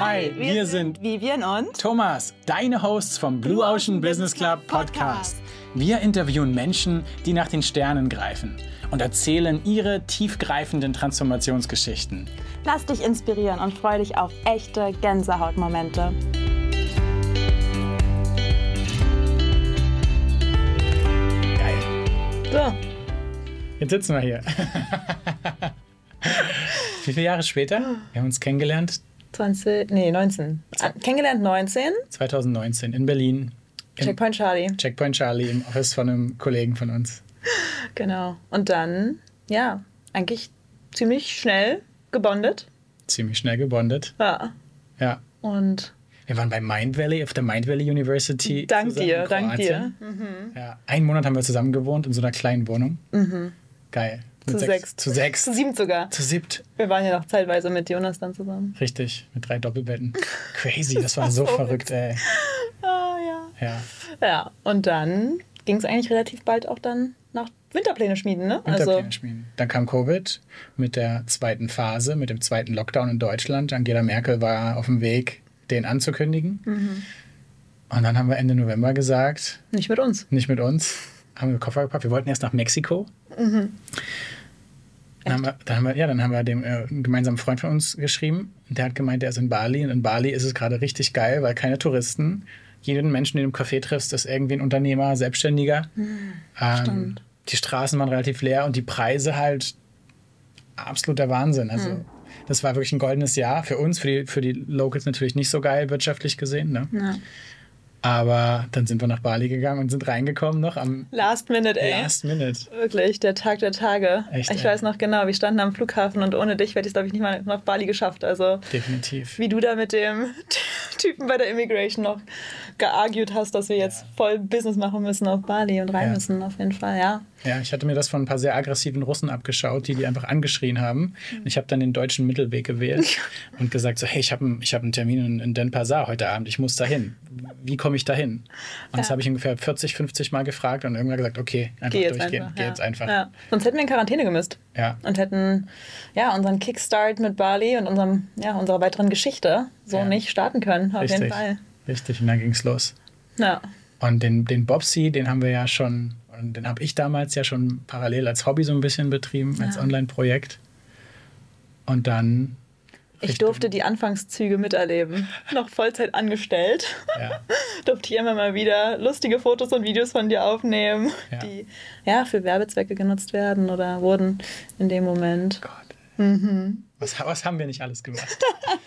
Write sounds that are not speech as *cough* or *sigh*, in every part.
Hi, wir sind Vivian und Thomas, deine Hosts vom Blue Ocean Business Club Podcast. Wir interviewen Menschen, die nach den Sternen greifen und erzählen ihre tiefgreifenden Transformationsgeschichten. Lass dich inspirieren und freu dich auf echte Gänsehautmomente. Geil. So, Jetzt sitzen wir hier. *laughs* Wie viele Jahre später? Wir haben uns kennengelernt 20, nee, 19. Ah, Kennengelernt 19. 2019 in Berlin. Checkpoint Charlie. Checkpoint Charlie im Office von einem Kollegen von uns. Genau. Und dann, ja, eigentlich ziemlich schnell gebondet. Ziemlich schnell gebondet. Ja. Ja. Und Wir waren bei Mind Valley, auf der Mind Valley University. dank dir, dank dir. Kroatien. Ja. Einen Monat haben wir zusammen gewohnt in so einer kleinen Wohnung. Geil. Zu sechs. Zu sechs. Zu sieben sogar. Zu siebt. Wir waren ja noch zeitweise mit Jonas dann zusammen. Richtig. Mit drei Doppelbetten. *laughs* Crazy. Das war so so verrückt, ey. Ah, ja. Ja. Ja, und dann ging es eigentlich relativ bald auch dann nach Winterpläne schmieden, ne? Winterpläne schmieden. Dann kam Covid mit der zweiten Phase, mit dem zweiten Lockdown in Deutschland. Angela Merkel war auf dem Weg, den anzukündigen. Mhm. Und dann haben wir Ende November gesagt, nicht mit uns. nicht mit uns, haben wir Koffer gepackt. Wir wollten erst nach Mexiko. Dann haben, wir, dann haben wir, ja, dann haben wir dem äh, einen gemeinsamen Freund von uns geschrieben. Und der hat gemeint, der ist in Bali. Und in Bali ist es gerade richtig geil, weil keine Touristen. Jeden Menschen, den du im Café triffst, ist irgendwie ein Unternehmer, Selbstständiger. ähm, stimmt. die Straßen waren relativ leer und die Preise halt absoluter Wahnsinn. Also das war wirklich ein goldenes Jahr für uns, für die, für die Locals natürlich nicht so geil wirtschaftlich gesehen. Ne? Ja. Aber dann sind wir nach Bali gegangen und sind reingekommen noch am Last Minute, ey. Last Minute. Wirklich, der Tag der Tage. Echt, ich ey. weiß noch genau, wir standen am Flughafen und ohne dich hätte ich es, glaube ich, nicht mal nach Bali geschafft. Also, Definitiv. wie du da mit dem *laughs* Typen bei der Immigration noch geargued hast, dass wir jetzt voll Business machen müssen auf Bali und rein Ja. müssen, auf jeden Fall, ja. Ja, ich hatte mir das von ein paar sehr aggressiven Russen abgeschaut, die die einfach angeschrien haben. Und ich habe dann den deutschen Mittelweg gewählt *laughs* und gesagt so, hey, ich habe einen ich hab einen Termin in, in Denpasar heute Abend, ich muss dahin. Wie komme ich dahin? Und das Ja. habe ich ungefähr 40, 50 Mal gefragt und irgendwann gesagt, okay, einfach Geh durchgehen, einfach. geh jetzt einfach. Ja. Sonst hätten wir in Quarantäne gemüsst. Ja. und hätten ja unseren Kickstart mit Bali und unserem, ja, unserer weiteren Geschichte so nicht starten können, auf jeden Richtig. Fall. Richtig, und dann ging es los. Ja. Und den, den Bobsy, den haben wir ja schon, und den habe ich damals ja schon parallel als Hobby so ein bisschen betrieben, als. Online-Projekt. Und dann. Ich durfte die Anfangszüge miterleben. Noch Vollzeit angestellt. Ja, *laughs* durfte ich immer mal wieder lustige Fotos und Videos von dir aufnehmen, Ja. die ja für Werbezwecke genutzt werden oder wurden in dem Moment. Gott. Mhm. Was, was haben wir nicht alles gemacht? *laughs*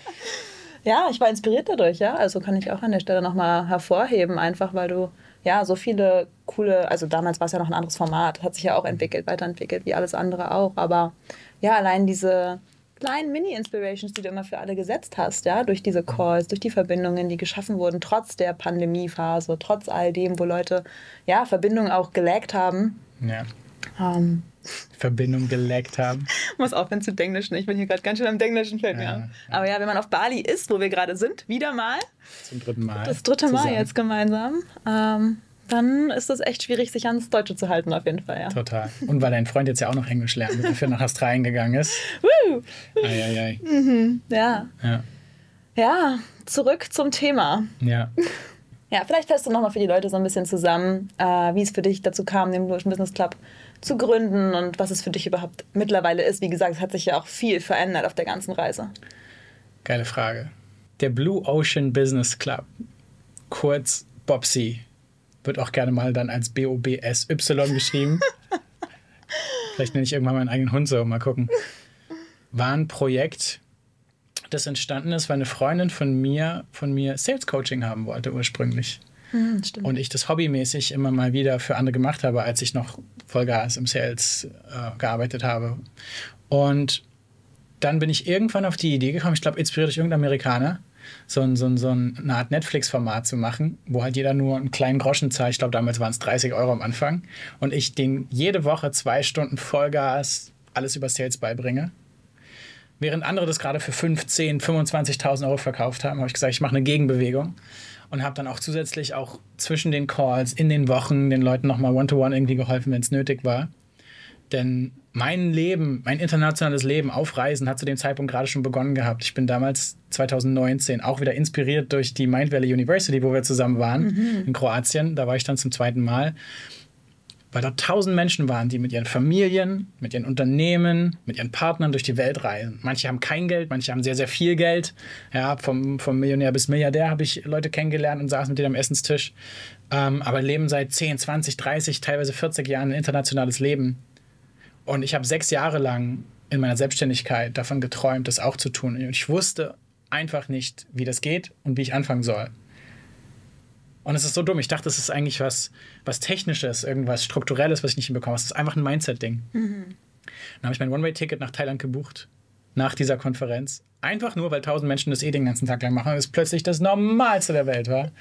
Ja, ich war inspiriert dadurch, ja. Also kann ich auch an der Stelle nochmal hervorheben, einfach weil du ja so viele coole, also damals war es ja noch ein anderes Format, hat sich ja auch entwickelt, weiterentwickelt, wie alles andere auch. Aber ja, allein diese kleinen Mini-Inspirations, die du immer für alle gesetzt hast, ja, durch diese Calls, durch die Verbindungen, die geschaffen wurden, trotz der Pandemiephase, trotz all dem, wo Leute ja Verbindungen auch gelaggt haben. Ja. Ähm, Verbindung geleckt haben. *laughs* muss aufhören zu Denglischen. Ich bin hier gerade ganz schön am Denglischen, fällt mir Ja, an. Aber ja, wenn man auf Bali ist, wo wir gerade sind, wieder mal, Zum dritten Mal. das dritte Mal zusammen. jetzt gemeinsam, ähm, dann ist es echt schwierig, sich ans Deutsche zu halten, auf jeden Fall, ja. Total. Und weil dein Freund jetzt ja auch noch Englisch lernt, dafür nach Australien gegangen ist. *laughs* Woo! Eieiei. Ja. Ja. ja, zurück zum Thema. Ja. *laughs* Ja, vielleicht fährst du nochmal für die Leute so ein bisschen zusammen, äh, wie es für dich dazu kam, den Blue Ocean Business Club zu gründen und was es für dich überhaupt mittlerweile ist. Wie gesagt, es hat sich ja auch viel verändert auf der ganzen Reise. Geile Frage. Der Blue Ocean Business Club, kurz BOBSY, wird auch gerne mal dann als B-O-B-S-Y geschrieben. *laughs* Vielleicht nenne ich irgendwann meinen eigenen Hund so, mal gucken. War ein Projekt, das entstanden ist, weil eine Freundin von mir, von mir Sales Coaching haben wollte ursprünglich. Hm. Und ich das hobbymäßig immer mal wieder für andere gemacht habe, als ich noch Vollgas im Sales äh, gearbeitet habe. Und dann bin ich irgendwann auf die Idee gekommen, ich glaube, inspiriert durch irgendein Amerikaner, so, ein, so, ein, so eine Art Netflix-Format zu machen, wo halt jeder nur einen kleinen Groschen zahlt. Ich glaube, damals waren es 30 Euro am Anfang. Und ich den jede Woche zwei Stunden Vollgas alles über Sales beibringe. Während andere das gerade für 15, 25.000 Euro verkauft haben, habe ich gesagt, ich mache eine Gegenbewegung und habe dann auch zusätzlich auch zwischen den Calls in den Wochen den Leuten nochmal One-to-One irgendwie geholfen, wenn es nötig war. Denn mein Leben, mein internationales Leben auf Reisen hat zu dem Zeitpunkt gerade schon begonnen gehabt. Ich bin damals 2019 auch wieder inspiriert durch die Mind Valley University, wo wir zusammen waren mhm. in Kroatien. Da war ich dann zum zweiten Mal weil da tausend Menschen waren, die mit ihren Familien, mit ihren Unternehmen, mit ihren Partnern durch die Welt reisen. Manche haben kein Geld, manche haben sehr, sehr viel Geld. Ja, vom, vom Millionär bis Milliardär habe ich Leute kennengelernt und saß mit denen am Essenstisch. Ähm, aber leben seit 10, 20, 30, teilweise 40 Jahren ein internationales Leben. Und ich habe sechs Jahre lang in meiner Selbstständigkeit davon geträumt, das auch zu tun. Und ich wusste einfach nicht, wie das geht und wie ich anfangen soll. Und es ist so dumm. Ich dachte, es ist eigentlich was, was Technisches, irgendwas Strukturelles, was ich nicht hinbekomme. Es ist einfach ein Mindset-Ding. Mhm. Dann habe ich mein One-Way-Ticket nach Thailand gebucht, nach dieser Konferenz. Einfach nur, weil tausend Menschen das eh den ganzen Tag lang machen und es plötzlich das Normalste der Welt war.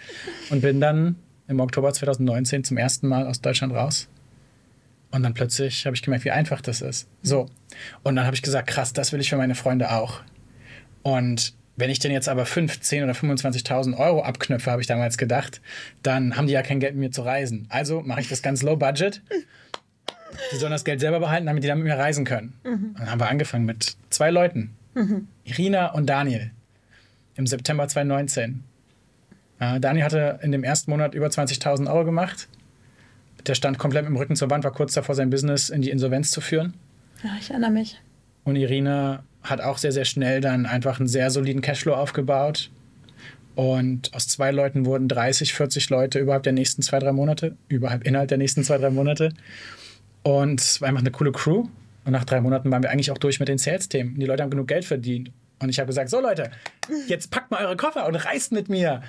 Und bin dann im Oktober 2019 zum ersten Mal aus Deutschland raus. Und dann plötzlich habe ich gemerkt, wie einfach das ist. So. Und dann habe ich gesagt, krass, das will ich für meine Freunde auch. Und wenn ich denn jetzt aber 5, 10 oder 25.000 Euro abknöpfe, habe ich damals gedacht, dann haben die ja kein Geld mit mir zu reisen. Also mache ich das ganz low budget. Die sollen das Geld selber behalten, damit die dann mit mir reisen können. Mhm. Dann haben wir angefangen mit zwei Leuten, mhm. Irina und Daniel, im September 2019. Äh, Daniel hatte in dem ersten Monat über 20.000 Euro gemacht. Der stand komplett mit dem Rücken zur Wand, war kurz davor, sein Business in die Insolvenz zu führen. Ja, ich erinnere mich. Und Irina hat auch sehr, sehr schnell dann einfach einen sehr soliden Cashflow aufgebaut. Und aus zwei Leuten wurden 30, 40 Leute überhalb der nächsten zwei, drei Monate, überhalb innerhalb der nächsten zwei, drei Monate. Und es war einfach eine coole Crew. Und nach drei Monaten waren wir eigentlich auch durch mit den Sales-Themen. Die Leute haben genug Geld verdient. Und ich habe gesagt, so Leute, jetzt packt mal eure Koffer und reist mit mir.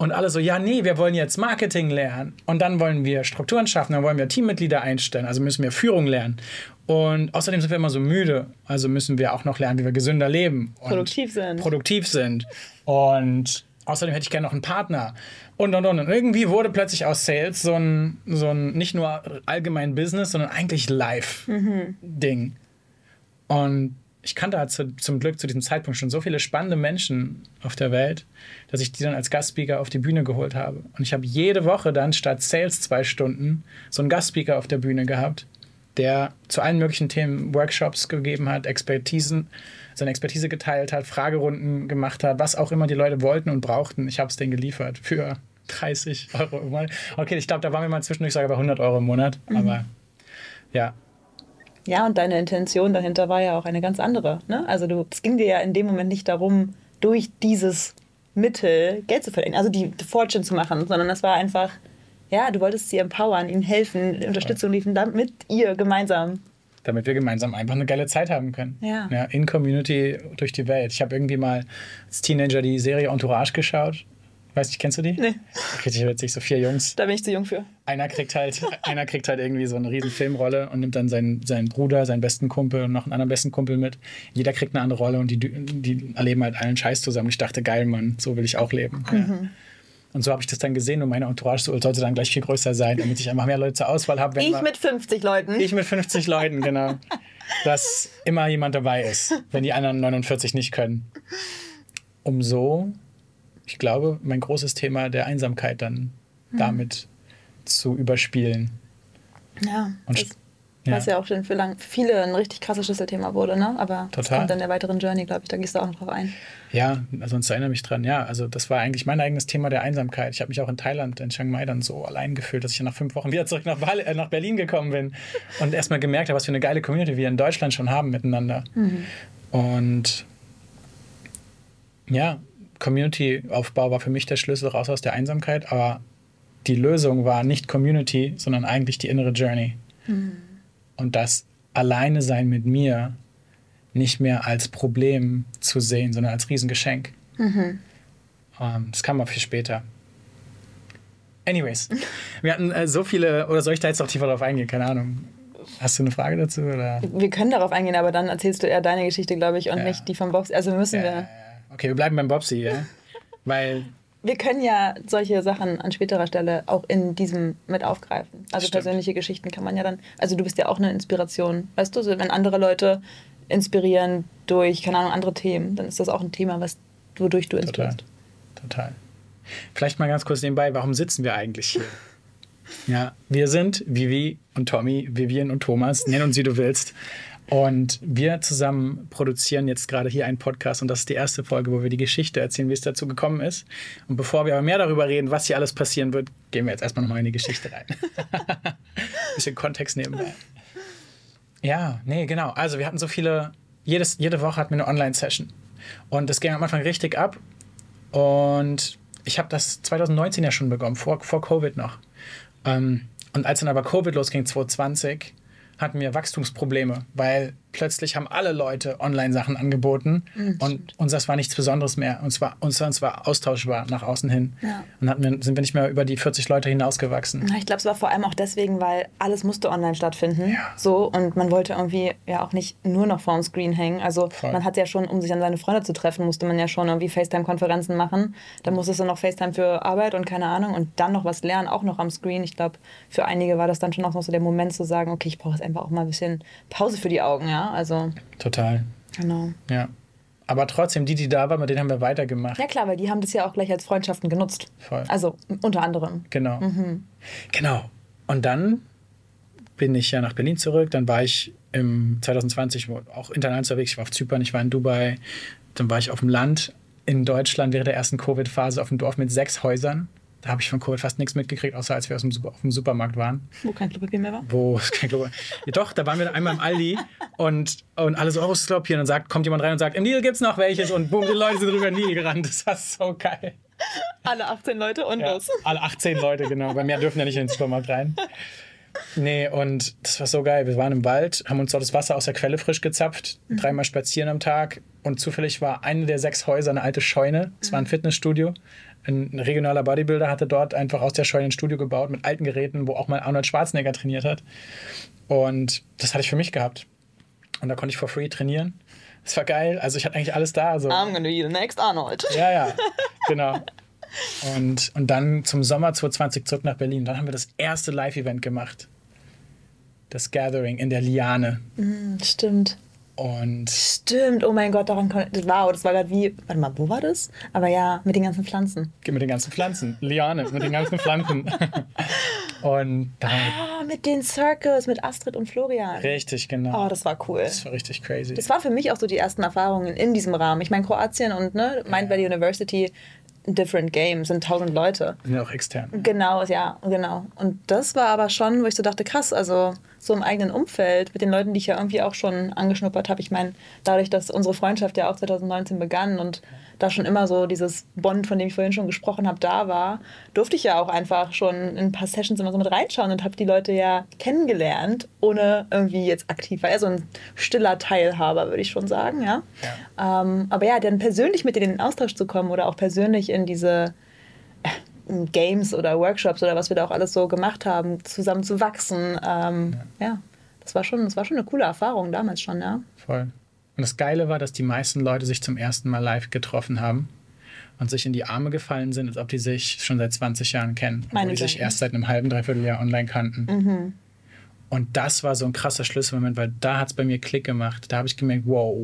Und alle so, ja, nee, wir wollen jetzt Marketing lernen. Und dann wollen wir Strukturen schaffen, dann wollen wir Teammitglieder einstellen, also müssen wir Führung lernen. Und außerdem sind wir immer so müde, also müssen wir auch noch lernen, wie wir gesünder leben. Und produktiv sind. Produktiv sind. Und außerdem hätte ich gerne noch einen Partner. Und, und, und. Und irgendwie wurde plötzlich aus Sales so ein, so ein nicht nur allgemein Business, sondern eigentlich Live-Ding. Mhm. Und ich kannte halt zu, zum Glück zu diesem Zeitpunkt schon so viele spannende Menschen auf der Welt, dass ich die dann als Gastspeaker auf die Bühne geholt habe. Und ich habe jede Woche dann statt Sales zwei Stunden so einen Gastspeaker auf der Bühne gehabt, der zu allen möglichen Themen Workshops gegeben hat, Expertisen, seine Expertise geteilt hat, Fragerunden gemacht hat, was auch immer die Leute wollten und brauchten. Ich habe es denen geliefert für 30 Euro im Monat. Okay, ich glaube, da waren wir mal zwischendurch sogar bei 100 Euro im Monat, mhm. aber ja, ja, und deine Intention dahinter war ja auch eine ganz andere. Ne? Also du, es ging dir ja in dem Moment nicht darum, durch dieses Mittel Geld zu verdienen, also die Fortune zu machen, sondern es war einfach, ja, du wolltest sie empowern, ihnen helfen, Unterstützung liefern, damit ihr gemeinsam. Damit wir gemeinsam einfach eine geile Zeit haben können. Ja. ja in Community durch die Welt. Ich habe irgendwie mal als Teenager die Serie Entourage geschaut Weiß nicht, kennst du die? Nee. Richtig witzig, so vier Jungs. Da bin ich zu jung für. Einer kriegt halt, *laughs* einer kriegt halt irgendwie so eine riesen Filmrolle und nimmt dann seinen, seinen Bruder, seinen besten Kumpel und noch einen anderen besten Kumpel mit. Jeder kriegt eine andere Rolle und die, die erleben halt allen Scheiß zusammen. Ich dachte, geil, Mann, so will ich auch leben. Mhm. Ja. Und so habe ich das dann gesehen und meine Entourage sollte dann gleich viel größer sein, damit ich einfach mehr Leute zur Auswahl habe. Ich mit 50 Leuten. Ich mit 50 Leuten, genau. Dass immer jemand dabei ist, wenn die anderen 49 nicht können. Um so ich glaube, mein großes Thema der Einsamkeit dann mhm. damit zu überspielen. Ja. Und ja. Was ja auch schon für lang, viele ein richtig krasses Schlüsselthema wurde, ne? Aber Total. das kommt dann der weiteren Journey, glaube ich, da gehst du auch noch drauf ein. Ja, sonst erinnere mich dran. Ja, also das war eigentlich mein eigenes Thema der Einsamkeit. Ich habe mich auch in Thailand, in Chiang Mai dann so allein gefühlt, dass ich nach fünf Wochen wieder zurück nach, Bali, äh, nach Berlin gekommen bin und erstmal gemerkt habe, was für eine geile Community wir in Deutschland schon haben miteinander. Mhm. Und ja, Community-Aufbau war für mich der Schlüssel raus aus der Einsamkeit, aber die Lösung war nicht Community, sondern eigentlich die innere Journey. Mhm. Und das Alleine sein mit mir nicht mehr als Problem zu sehen, sondern als Riesengeschenk. Mhm. Um, ähm, das kam mal viel später. Anyways, wir hatten äh, so viele, oder soll ich da jetzt noch tiefer drauf eingehen? Keine Ahnung. Hast du eine Frage dazu? Oder? Wir können darauf eingehen, aber dann erzählst du eher deine Geschichte, glaube ich, und ja. nicht die von Box. Also müssen ja, wir. Okay, wir bleiben beim Bobsy, ja? *laughs* Weil. Wir können ja solche Sachen an späterer Stelle auch in diesem mit aufgreifen. Also Stimmt. persönliche Geschichten kann man ja dann. Also du bist ja auch eine Inspiration. Weißt du, so, wenn andere Leute inspirieren durch, keine Ahnung, andere Themen, dann ist das auch ein Thema, was, wodurch du inspirierst. Total. Total. Vielleicht mal ganz kurz nebenbei, warum sitzen wir eigentlich hier? *laughs* Ja, wir sind Vivi und Tommy, Vivian und Thomas, nenn uns wie du willst. Und wir zusammen produzieren jetzt gerade hier einen Podcast und das ist die erste Folge, wo wir die Geschichte erzählen, wie es dazu gekommen ist. Und bevor wir aber mehr darüber reden, was hier alles passieren wird, gehen wir jetzt erstmal nochmal in die Geschichte rein. *laughs* Bisschen Kontext nebenbei. Ja, nee, genau. Also wir hatten so viele, jedes, jede Woche hatten wir eine Online-Session. Und das ging am Anfang richtig ab. Und ich habe das 2019 ja schon begonnen, vor, vor Covid noch. Ähm, und als dann aber Covid losging, 2020, hatten wir Wachstumsprobleme, weil plötzlich haben alle Leute Online-Sachen angeboten mhm, und uns das war nichts Besonderes mehr. Und zwar uns, uns war austauschbar nach außen hin. Ja. Und hatten wir, sind wir nicht mehr über die 40 Leute hinausgewachsen. Ich glaube, es war vor allem auch deswegen, weil alles musste online stattfinden. Ja. So und man wollte irgendwie ja auch nicht nur noch vorm Screen hängen. Also Voll. man hat ja schon, um sich an seine Freunde zu treffen, musste man ja schon irgendwie FaceTime-Konferenzen machen. Dann musstest du noch FaceTime für Arbeit und keine Ahnung und dann noch was lernen, auch noch am Screen. Ich glaube, für einige war das dann schon auch noch so der Moment zu sagen, okay, ich brauche jetzt einfach auch mal ein bisschen Pause für die Augen, ja. Also Total. Genau. Ja. Aber trotzdem, die, die da waren, mit denen haben wir weitergemacht. Ja, klar, weil die haben das ja auch gleich als Freundschaften genutzt. Voll. Also unter anderem. Genau. Mhm. Genau. Und dann bin ich ja nach Berlin zurück. Dann war ich im 2020 auch international unterwegs. Ich war auf Zypern, ich war in Dubai. Dann war ich auf dem Land in Deutschland während der ersten Covid-Phase auf dem Dorf mit sechs Häusern. Da habe ich von Covid fast nichts mitgekriegt, außer als wir aus dem, auf dem Supermarkt waren. Wo kein Klopapier mehr war? Wo kein Klopapier. ja, doch, da waren wir einmal im Aldi und, und alle so, oh, Klopapier. Und dann sagt, kommt jemand rein und sagt, im Nil gibt es noch welches. Und boom, die Leute sind drüber in den Nil gerannt. Das war so geil. Alle 18 Leute und ja, los. Alle 18 Leute, genau. Bei mir dürfen ja nicht in den Supermarkt rein. Nee, und das war so geil. Wir waren im Wald, haben uns dort das Wasser aus der Quelle frisch gezapft, mhm. dreimal spazieren am Tag. Und zufällig war eine der sechs Häuser eine alte Scheune. Es war ein mhm. Fitnessstudio ein regionaler Bodybuilder hatte dort einfach aus der Scheune ein Studio gebaut mit alten Geräten, wo auch mal Arnold Schwarzenegger trainiert hat. Und das hatte ich für mich gehabt. Und da konnte ich for free trainieren. Das war geil. Also ich hatte eigentlich alles da. Also. I'm gonna be the next Arnold. Ja, ja, *laughs* genau. Und, und dann zum Sommer 2020 zurück nach Berlin. Dann haben wir das erste Live-Event gemacht. Das Gathering in der Liane. Mm, stimmt. Und Stimmt, oh mein Gott, daran konnte. Wow, das war gerade wie. Warte mal, wo war das? Aber ja, mit den ganzen Pflanzen. Mit den ganzen Pflanzen. Liane, mit den ganzen Pflanzen. *laughs* und dann. Ah, mit den Circles, mit Astrid und Florian. Richtig, genau. Oh, das war cool. Das war richtig crazy. Das war für mich auch so die ersten Erfahrungen in diesem Rahmen. Ich meine, Kroatien und ne, Mind Valley University different games, sind tausend Leute. Sind ja auch extern. Genau, ja, genau. Und das war aber schon, wo ich so dachte, krass, also so im eigenen Umfeld, mit den Leuten, die ich ja irgendwie auch schon angeschnuppert habe. Ich meine, dadurch, dass unsere Freundschaft ja auch 2019 begann und da schon immer so dieses Bond, von dem ich vorhin schon gesprochen habe, da war, durfte ich ja auch einfach schon in ein paar Sessions immer so mit reinschauen und habe die Leute ja kennengelernt, ohne irgendwie jetzt aktiv, war eher so ein stiller Teilhaber, würde ich schon sagen, ja. ja. Ähm, aber ja, dann persönlich mit denen in den Austausch zu kommen oder auch persönlich in diese Games oder Workshops oder was wir da auch alles so gemacht haben, zusammen zu wachsen. Ähm, ja. ja. das war schon, das war schon eine coole Erfahrung damals schon, ja. Voll. Und das Geile war, dass die meisten Leute sich zum ersten Mal live getroffen haben und sich in die Arme gefallen sind, als ob die sich schon seit 20 Jahren kennen. Meine obwohl die sich erst seit einem halben, dreiviertel Jahr online kannten. Mhm. Und das war so ein krasser Schlüsselmoment, weil da hat es bei mir Klick gemacht. Da habe ich gemerkt, wow,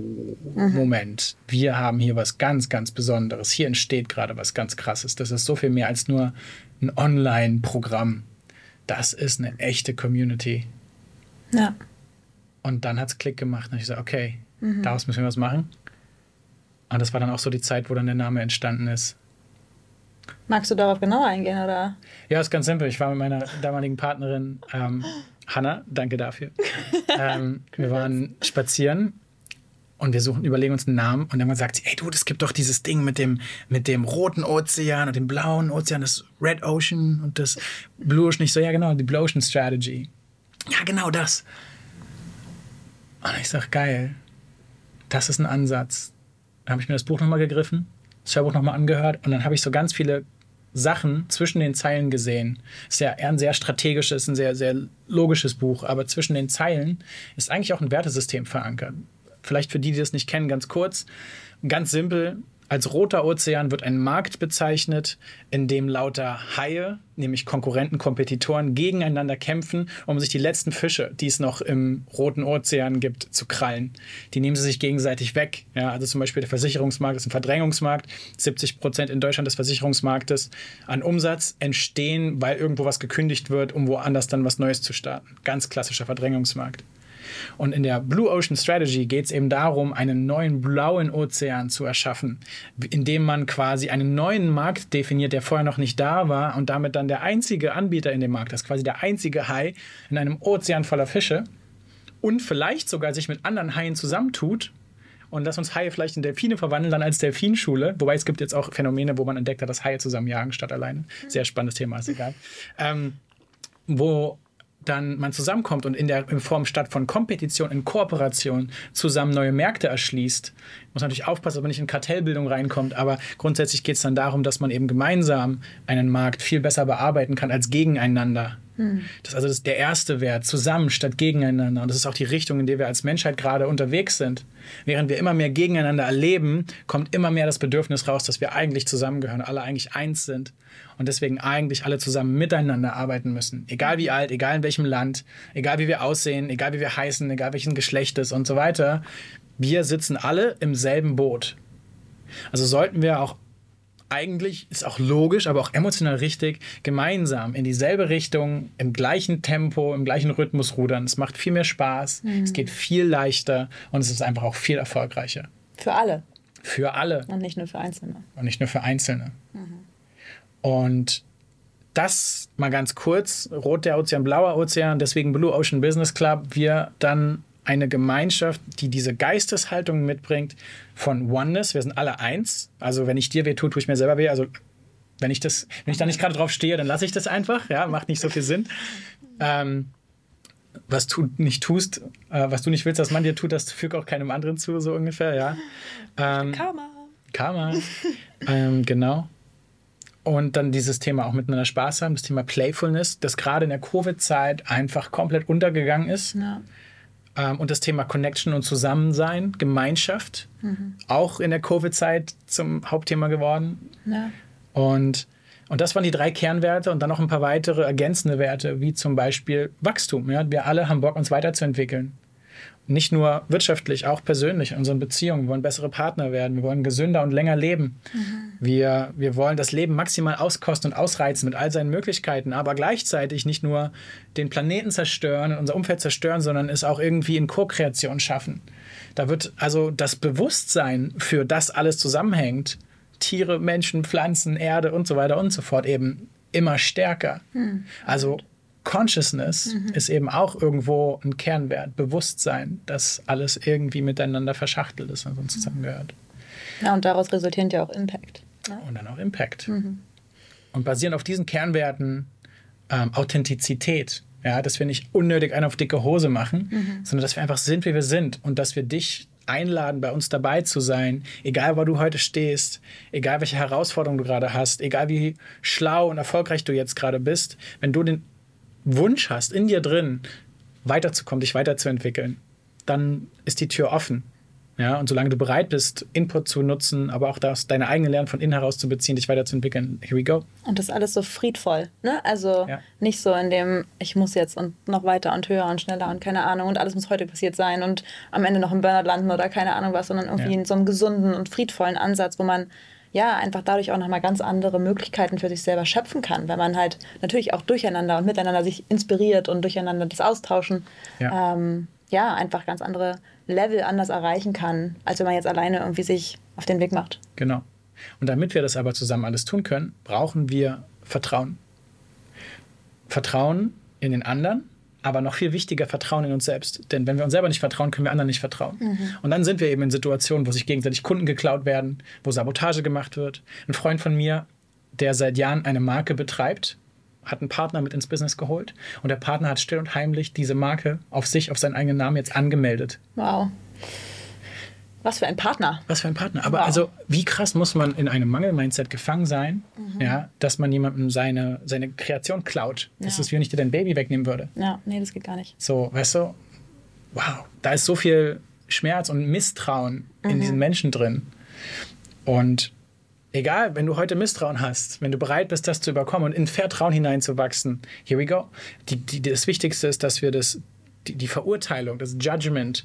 mhm. Moment, wir haben hier was ganz, ganz Besonderes. Hier entsteht gerade was ganz Krasses. Das ist so viel mehr als nur ein Online-Programm. Das ist eine echte Community. Ja. Und dann hat es Klick gemacht. Und ich so, okay, mhm. daraus müssen wir was machen. Und das war dann auch so die Zeit, wo dann der Name entstanden ist. Magst du darauf genauer eingehen, oder? Ja, ist ganz simpel. Ich war mit meiner damaligen Partnerin ähm, Hanna, danke dafür. *laughs* ähm, wir waren spazieren und wir suchen, überlegen uns einen Namen und irgendwann sagt sie, ey du, es gibt doch dieses Ding mit dem, mit dem roten Ozean und dem blauen Ozean, das Red Ocean und das Blue Ocean. Ich so, ja genau, die Blue Ocean Strategy. Ja, genau das. Und ich sag, geil, das ist ein Ansatz. Dann habe ich mir das Buch nochmal gegriffen, das Hörbuch nochmal angehört und dann habe ich so ganz viele Sachen zwischen den Zeilen gesehen. Ist ja eher ein sehr strategisches, ein sehr, sehr logisches Buch, aber zwischen den Zeilen ist eigentlich auch ein Wertesystem verankert. Vielleicht für die, die das nicht kennen, ganz kurz. Ganz simpel. Als roter Ozean wird ein Markt bezeichnet, in dem lauter Haie, nämlich Konkurrenten, Kompetitoren, gegeneinander kämpfen, um sich die letzten Fische, die es noch im roten Ozean gibt, zu krallen. Die nehmen sie sich gegenseitig weg. Ja, also zum Beispiel der Versicherungsmarkt ist ein Verdrängungsmarkt. 70 Prozent in Deutschland des Versicherungsmarktes an Umsatz entstehen, weil irgendwo was gekündigt wird, um woanders dann was Neues zu starten. Ganz klassischer Verdrängungsmarkt. Und in der Blue Ocean Strategy geht es eben darum, einen neuen blauen Ozean zu erschaffen, indem man quasi einen neuen Markt definiert, der vorher noch nicht da war und damit dann der einzige Anbieter in dem Markt, ist quasi der einzige Hai in einem Ozean voller Fische und vielleicht sogar sich mit anderen Haien zusammentut und dass uns Haie vielleicht in Delfine verwandeln, dann als Delfinschule. Wobei es gibt jetzt auch Phänomene, wo man entdeckt hat, dass Haie zusammenjagen statt alleine. Sehr spannendes Thema, ist egal. Ähm, wo dann man zusammenkommt und in der in Form statt von Kompetition in Kooperation zusammen neue Märkte erschließt. Muss natürlich aufpassen, dass man nicht in Kartellbildung reinkommt, aber grundsätzlich geht es dann darum, dass man eben gemeinsam einen Markt viel besser bearbeiten kann als gegeneinander. Hm. Das ist also das ist der erste Wert, zusammen statt gegeneinander. Und das ist auch die Richtung, in der wir als Menschheit gerade unterwegs sind. Während wir immer mehr gegeneinander erleben, kommt immer mehr das Bedürfnis raus, dass wir eigentlich zusammengehören, alle eigentlich eins sind und deswegen eigentlich alle zusammen miteinander arbeiten müssen. Egal wie alt, egal in welchem Land, egal wie wir aussehen, egal wie wir heißen, egal welchen Geschlechtes und so weiter. Wir sitzen alle im selben Boot. Also sollten wir auch eigentlich, ist auch logisch, aber auch emotional richtig, gemeinsam in dieselbe Richtung, im gleichen Tempo, im gleichen Rhythmus rudern. Es macht viel mehr Spaß, mhm. es geht viel leichter und es ist einfach auch viel erfolgreicher. Für alle. Für alle. Und nicht nur für Einzelne. Und nicht nur für Einzelne. Mhm. Und das mal ganz kurz, rot der Ozean, blauer Ozean, deswegen Blue Ocean Business Club, wir dann eine Gemeinschaft, die diese Geisteshaltung mitbringt von Oneness. Wir sind alle eins. Also wenn ich dir weh tue, tue ich mir selber weh. Also wenn ich das, wenn ich da nicht gerade drauf stehe, dann lasse ich das einfach. Ja, macht nicht so viel Sinn. Ähm, was du nicht tust, äh, was du nicht willst, dass man dir tut, das fügt auch keinem anderen zu, so ungefähr, ja. Ähm, Karma. Karma. ähm, genau. Und dann dieses Thema auch miteinander Spaß haben, das Thema Playfulness, das gerade in der Covid-Zeit einfach komplett untergegangen ist. Ja. Ähm, und das Thema Connection und Zusammensein, Gemeinschaft, mhm. auch in der Covid-Zeit zum Hauptthema geworden. Ja. Und, und das waren die drei Kernwerte und dann noch ein paar weitere ergänzende Werte, wie zum Beispiel Wachstum. Ja? Wir alle haben Bock, uns weiterzuentwickeln nicht nur wirtschaftlich, auch persönlich in unseren Beziehungen. Wir wollen bessere Partner werden, wir wollen gesünder und länger leben. Mhm. Wir, wir wollen das Leben maximal auskosten und ausreizen mit all seinen Möglichkeiten, aber gleichzeitig nicht nur den Planeten zerstören, unser Umfeld zerstören, sondern es auch irgendwie in Co-Kreation schaffen. Da wird also das Bewusstsein für das alles zusammenhängt, Tiere, Menschen, Pflanzen, Erde und so weiter und so fort eben immer stärker. Mhm. Also Consciousness mhm. ist eben auch irgendwo ein Kernwert, Bewusstsein, dass alles irgendwie miteinander verschachtelt ist und zusammengehört. Ja, und daraus resultiert ja auch Impact. Ne? Und dann auch Impact. Mhm. Und basierend auf diesen Kernwerten ähm, Authentizität, ja, dass wir nicht unnötig einen auf dicke Hose machen, mhm. sondern dass wir einfach sind, wie wir sind und dass wir dich einladen, bei uns dabei zu sein, egal wo du heute stehst, egal welche Herausforderungen du gerade hast, egal wie schlau und erfolgreich du jetzt gerade bist, wenn du den Wunsch hast, in dir drin weiterzukommen, dich weiterzuentwickeln, dann ist die Tür offen. Ja, und solange du bereit bist, Input zu nutzen, aber auch das, deine eigene Lernen von innen heraus zu beziehen, dich weiterzuentwickeln, here we go. Und das alles so friedvoll, ne? Also ja. nicht so in dem, ich muss jetzt und noch weiter und höher und schneller und keine Ahnung und alles muss heute passiert sein und am Ende noch im Burnout landen oder keine Ahnung was, sondern irgendwie ja. in so einem gesunden und friedvollen Ansatz, wo man ja, einfach dadurch auch nochmal ganz andere Möglichkeiten für sich selber schöpfen kann, weil man halt natürlich auch durcheinander und miteinander sich inspiriert und durcheinander das austauschen, ja, ähm, ja einfach ganz andere Level anders erreichen kann, als wenn man jetzt alleine irgendwie sich auf den Weg macht. Genau. Und damit wir das aber zusammen alles tun können, brauchen wir Vertrauen. Vertrauen in den anderen, aber noch viel wichtiger Vertrauen in uns selbst. Denn wenn wir uns selber nicht vertrauen, können wir anderen nicht vertrauen. Mhm. Und dann sind wir eben in Situationen, wo sich gegenseitig Kunden geklaut werden, wo Sabotage gemacht wird. Ein Freund von mir, der seit Jahren eine Marke betreibt, hat einen Partner mit ins Business geholt und der Partner hat still und heimlich diese Marke auf sich, auf seinen eigenen Namen jetzt angemeldet. Wow. Was für ein Partner. Was für ein Partner. Aber wow. also, wie krass muss man in einem Mangel-Mindset gefangen sein, mhm. ja, dass man jemandem seine, seine Kreation klaut. Ja. Das ist, wie wenn ich dir dein Baby wegnehmen würde. Ja, nee, das geht gar nicht. So, weißt du, wow, da ist so viel Schmerz und Misstrauen mhm. in diesen Menschen drin. Und egal, wenn du heute Misstrauen hast, wenn du bereit bist, das zu überkommen und in Vertrauen hineinzuwachsen, here we go. Die, die, das Wichtigste ist, dass wir das, die, die Verurteilung, das Judgment,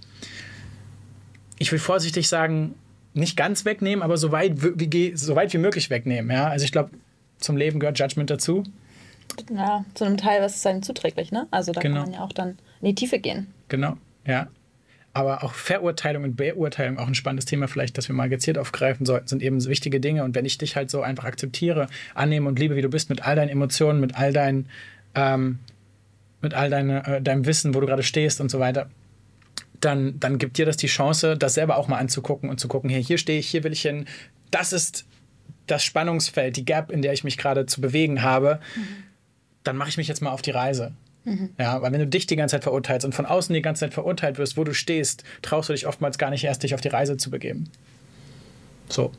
ich will vorsichtig sagen, nicht ganz wegnehmen, aber so weit wie, so weit wie möglich wegnehmen. Ja? Also ich glaube, zum Leben gehört Judgment dazu. Ja, zu einem Teil, was ist einem zuträglich, ne? Also da genau. kann man ja auch dann in die Tiefe gehen. Genau, ja. Aber auch Verurteilung und Beurteilung, auch ein spannendes Thema vielleicht, das wir mal gezielt aufgreifen sollten, sind eben wichtige Dinge. Und wenn ich dich halt so einfach akzeptiere, annehme und liebe, wie du bist, mit all deinen Emotionen, mit all deinen, ähm, mit all deine, äh, deinem Wissen, wo du gerade stehst und so weiter, dann, dann gibt dir das die Chance, das selber auch mal anzugucken und zu gucken, hier, hier stehe ich, hier will ich hin. Das ist das Spannungsfeld, die Gap, in der ich mich gerade zu bewegen habe. Mhm. Dann mache ich mich jetzt mal auf die Reise. Mhm. Ja, weil wenn du dich die ganze Zeit verurteilst und von außen die ganze Zeit verurteilt wirst, wo du stehst, traust du dich oftmals gar nicht erst, dich auf die Reise zu begeben. So.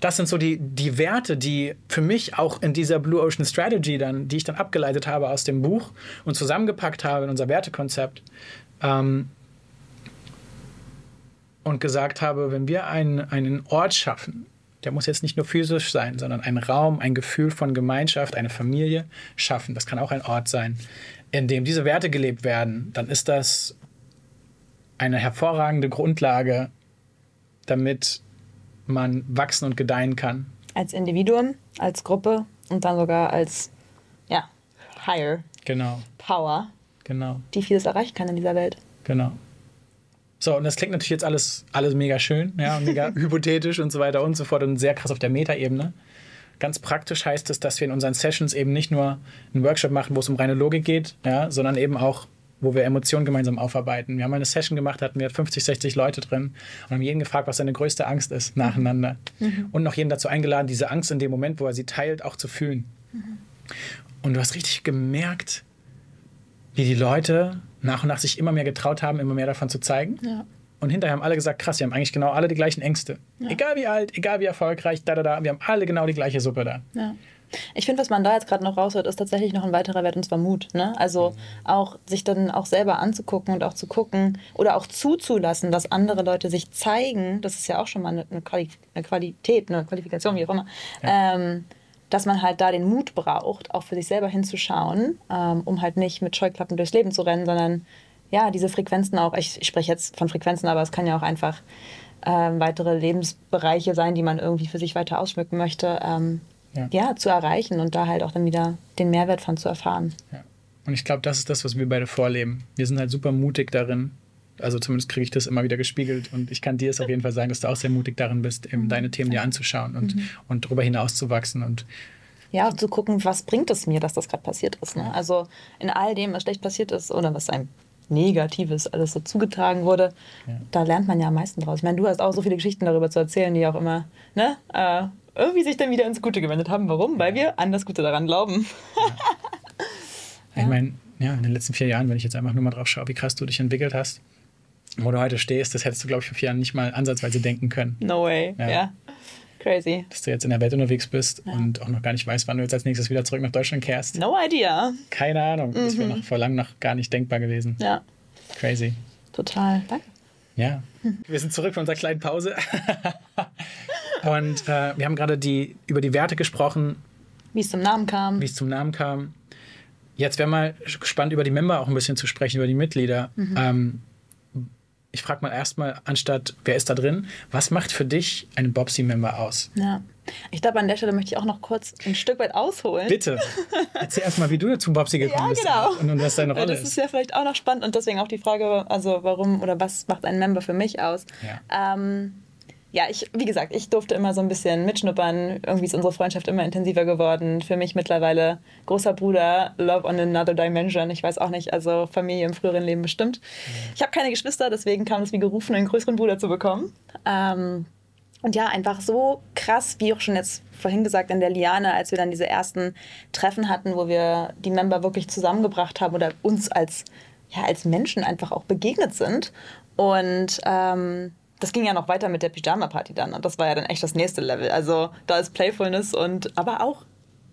Das sind so die, die Werte, die für mich auch in dieser Blue Ocean Strategy dann, die ich dann abgeleitet habe aus dem Buch und zusammengepackt habe in unser Wertekonzept, ähm, und gesagt habe, wenn wir einen, einen Ort schaffen, der muss jetzt nicht nur physisch sein, sondern einen Raum, ein Gefühl von Gemeinschaft, eine Familie schaffen. Das kann auch ein Ort sein, in dem diese Werte gelebt werden. Dann ist das eine hervorragende Grundlage, damit man wachsen und gedeihen kann. Als Individuum, als Gruppe und dann sogar als ja, Higher genau. Power, genau. die vieles erreichen kann in dieser Welt. Genau. So, und das klingt natürlich jetzt alles, alles mega schön, ja, mega *laughs* hypothetisch und so weiter und so fort und sehr krass auf der Metaebene. Ganz praktisch heißt es, dass wir in unseren Sessions eben nicht nur einen Workshop machen, wo es um reine Logik geht, ja, sondern eben auch, wo wir Emotionen gemeinsam aufarbeiten. Wir haben eine Session gemacht, hatten wir 50, 60 Leute drin und haben jeden gefragt, was seine größte Angst ist, nacheinander. Mhm. Und noch jeden dazu eingeladen, diese Angst in dem Moment, wo er sie teilt, auch zu fühlen. Mhm. Und du hast richtig gemerkt, wie die Leute nach und nach sich immer mehr getraut haben, immer mehr davon zu zeigen. Ja. Und hinterher haben alle gesagt, krass, wir haben eigentlich genau alle die gleichen Ängste. Ja. Egal wie alt, egal wie erfolgreich, da, da, da, wir haben alle genau die gleiche Suppe da. Ja. Ich finde, was man da jetzt gerade noch raushört, ist tatsächlich noch ein weiterer Wert, und zwar Mut. Ne? Also mhm. auch sich dann auch selber anzugucken und auch zu gucken oder auch zuzulassen, dass andere Leute sich zeigen, das ist ja auch schon mal eine, eine Qualität, eine Qualifikation, wie auch immer. Ja. Ähm, dass man halt da den Mut braucht, auch für sich selber hinzuschauen, ähm, um halt nicht mit Scheuklappen durchs Leben zu rennen, sondern ja, diese Frequenzen auch, ich, ich spreche jetzt von Frequenzen, aber es kann ja auch einfach ähm, weitere Lebensbereiche sein, die man irgendwie für sich weiter ausschmücken möchte, ähm, ja. ja. zu erreichen und da halt auch dann wieder den Mehrwert von zu erfahren. Ja. Und ich glaube, das ist das, was wir beide vorleben. Wir sind halt super mutig darin, also zumindest kriege ich das immer wieder gespiegelt und ich kann dir es auf jeden Fall sagen, dass du auch sehr mutig darin bist, eben deine Themen dir anzuschauen und, mhm. und darüber hinaus zu wachsen und ja, zu gucken, was bringt es mir, dass das gerade passiert ist. Ne? Also in all dem, was schlecht passiert ist oder was einem Negatives alles so zugetragen wurde, ja. da lernt man ja am meisten draus. Ich meine, du hast auch so viele Geschichten darüber zu erzählen, die auch immer ne, äh, irgendwie sich dann wieder ins Gute gewendet haben. Warum? Weil wir an das Gute daran glauben. Ja. *laughs* Ich meine, ja, in den letzten vier Jahren, wenn ich jetzt einfach nur mal drauf schaue, wie krass du dich entwickelt hast, wo du heute stehst, das hättest du, glaube ich, vor vier Jahren nicht mal ansatzweise denken können. No way, ja. ja. Crazy. Dass du jetzt in der Welt unterwegs bist ja. und auch noch gar nicht weißt, wann du jetzt als nächstes wieder zurück nach Deutschland kehrst. No idea. Keine Ahnung. Mhm. Das wäre noch vor lang noch gar nicht denkbar gewesen. Ja. Crazy. Total. Danke. Ja. Wir sind zurück von unserer kleinen Pause. *laughs* und äh, wir haben gerade die, über die Werte gesprochen. Wie es zum Namen kam. Wie es zum Namen kam. Jetzt wäre mal gespannt, über die Member auch ein bisschen zu sprechen, über die Mitglieder. Mhm. Ähm, ich frage mal erstmal, anstatt wer ist da drin, was macht für dich einen Bobsy-Member aus? Ja. Ich glaube, an der Stelle möchte ich auch noch kurz ein Stück weit ausholen. Bitte. Erzähl erstmal, wie du zum Bobsy gekommen bist. ja, genau. Und, und was deine Rolle ist. Das ist ja vielleicht auch noch spannend und deswegen auch die Frage, also warum oder was macht ein Member für mich aus? Ja. Ähm, ja, ich, wie gesagt, ich durfte immer so ein bisschen mitschnuppern. Irgendwie ist unsere Freundschaft immer intensiver geworden. Für mich mittlerweile großer Bruder, Love on another dimension. Ich weiß auch nicht, also Familie im früheren Leben bestimmt. Ich habe keine Geschwister, deswegen kam es wie gerufen, einen größeren Bruder zu bekommen. Ähm, und ja, einfach so krass, wie auch schon jetzt vorhin gesagt, in der Liane, als wir dann diese ersten Treffen hatten, wo wir die Member wirklich zusammengebracht haben oder uns als, ja, als Menschen einfach auch begegnet sind. Und ähm, das ging ja noch weiter mit der Pyjama-Party dann. Und das war ja dann echt das nächste Level. Also da ist Playfulness und aber auch,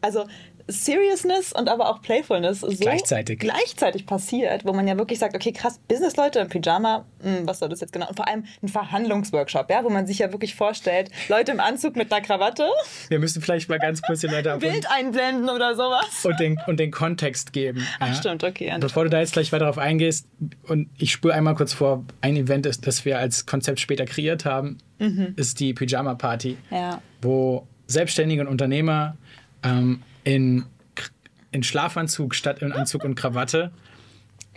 also Seriousness und aber auch Playfulness so Gleichzeitig. gleichzeitig passiert, wo man ja wirklich sagt, okay, krass, Businessleute im Pyjama, mh, was soll das jetzt genau? Und vor allem ein Verhandlungsworkshop, ja, wo man sich ja wirklich vorstellt, Leute im Anzug mit einer Krawatte, Wir müssen vielleicht mal ganz kurz die Leute *laughs* Bild einblenden oder sowas. und den, und den Kontext geben. Ach, stimmt, okay. ja. Bevor du da jetzt gleich weiter darauf eingehst, und ich spüre einmal kurz vor, ein Event ist, das wir als Konzept später kreiert haben, ist die Pyjama Party, Ja. wo Selbstständige und Unternehmer ähm, in, in Schlafanzug statt in Anzug und Krawatte,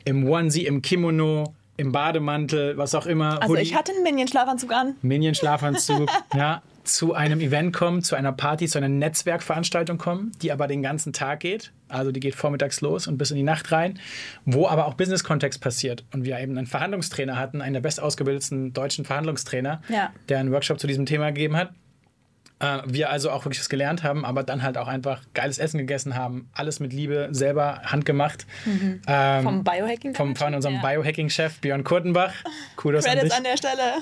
im Onesie, im Kimono, im Bademantel, was auch immer, Also Hoodie- ich hatte einen Minion-Schlafanzug an. Minion-Schlafanzug, *laughs* ja, zu einem Event kommen, zu einer Party, zu einer Netzwerkveranstaltung kommen, die aber den ganzen Tag geht. Also die geht vormittags los und bis in die Nacht rein, wo aber auch Business-Kontext passiert. Und wir eben einen Verhandlungstrainer hatten, einen der bestausgebildeten deutschen Verhandlungstrainer, Ja. der einen Workshop zu diesem Thema gegeben hat. Äh, wir also auch wirklich was gelernt haben, aber dann halt auch einfach geiles Essen gegessen haben. Alles mit Liebe, selber handgemacht. Ähm, Vom Biohacking. vom, von unserem Ja. Biohacking-Chef Björn Kurtenbach. Kudos an Credits dich. an der Stelle.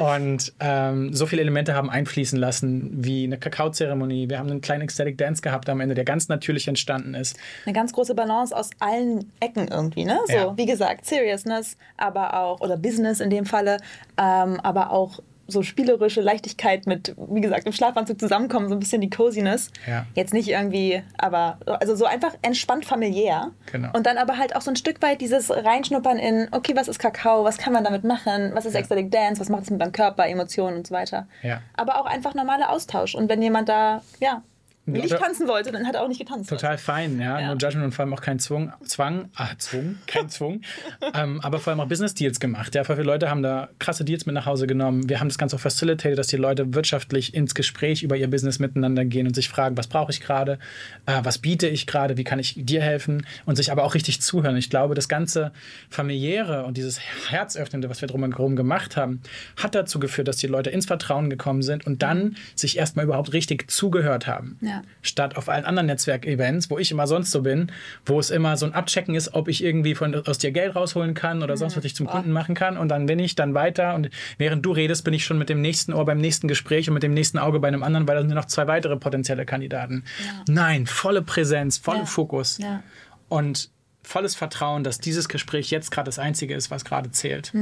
*laughs* Und ähm, so viele Elemente haben einfließen lassen, wie eine Kakaozeremonie. Wir haben einen kleinen Ecstatic Dance gehabt am Ende, der ganz natürlich entstanden ist. Eine ganz große Balance aus allen Ecken irgendwie, ne? So, Ja. wie gesagt, Seriousness, aber auch, oder Business in dem Falle, ähm, aber auch so spielerische Leichtigkeit mit, wie gesagt, im Schlafanzug zusammenkommen, so ein bisschen die Coziness. Ja. Jetzt nicht irgendwie, aber also so einfach entspannt familiär. Genau. Und dann aber halt auch so ein Stück weit dieses Reinschnuppern in, okay, was ist Kakao, was kann man damit machen, was ist Ja. Ecstatic Dance, was macht es mit deinem Körper, Emotionen und so weiter. Ja. Aber auch einfach normaler Austausch. Und wenn jemand da, ja, nicht Ja. tanzen wollte, dann hat er auch nicht getanzt. Total fein, ja. Ja. No Judgment und vor allem auch kein Zwang, Zwang, ah, Zwang, kein Zwang, *laughs* ähm, aber vor allem auch Business-Deals gemacht. Ja, viele Leute haben da krasse Deals mit nach Hause genommen. Wir haben das Ganze auch facilitated, dass die Leute wirtschaftlich ins Gespräch über ihr Business miteinander gehen und sich fragen, was brauche ich gerade, äh, was biete ich gerade, wie kann ich dir helfen und sich aber auch richtig zuhören. Ich glaube, das ganze familiäre und dieses Herzöffnende, was wir drumherum gemacht haben, hat dazu geführt, dass die Leute ins Vertrauen gekommen sind und dann sich erstmal überhaupt richtig zugehört haben Ja. Statt auf allen anderen Netzwerkevents, wo ich immer sonst so bin, wo es immer so ein Abchecken ist, ob ich irgendwie von, aus dir Geld rausholen kann oder sonst was ich zum Kunden machen kann und dann bin ich dann weiter und während du redest, bin ich schon mit dem nächsten Ohr beim nächsten Gespräch und mit dem nächsten Auge bei einem anderen, weil da sind noch zwei weitere potenzielle Kandidaten. Nein, volle Präsenz, volle Ja. Fokus Ja. und volles Vertrauen, dass dieses Gespräch jetzt gerade das einzige ist, was gerade zählt.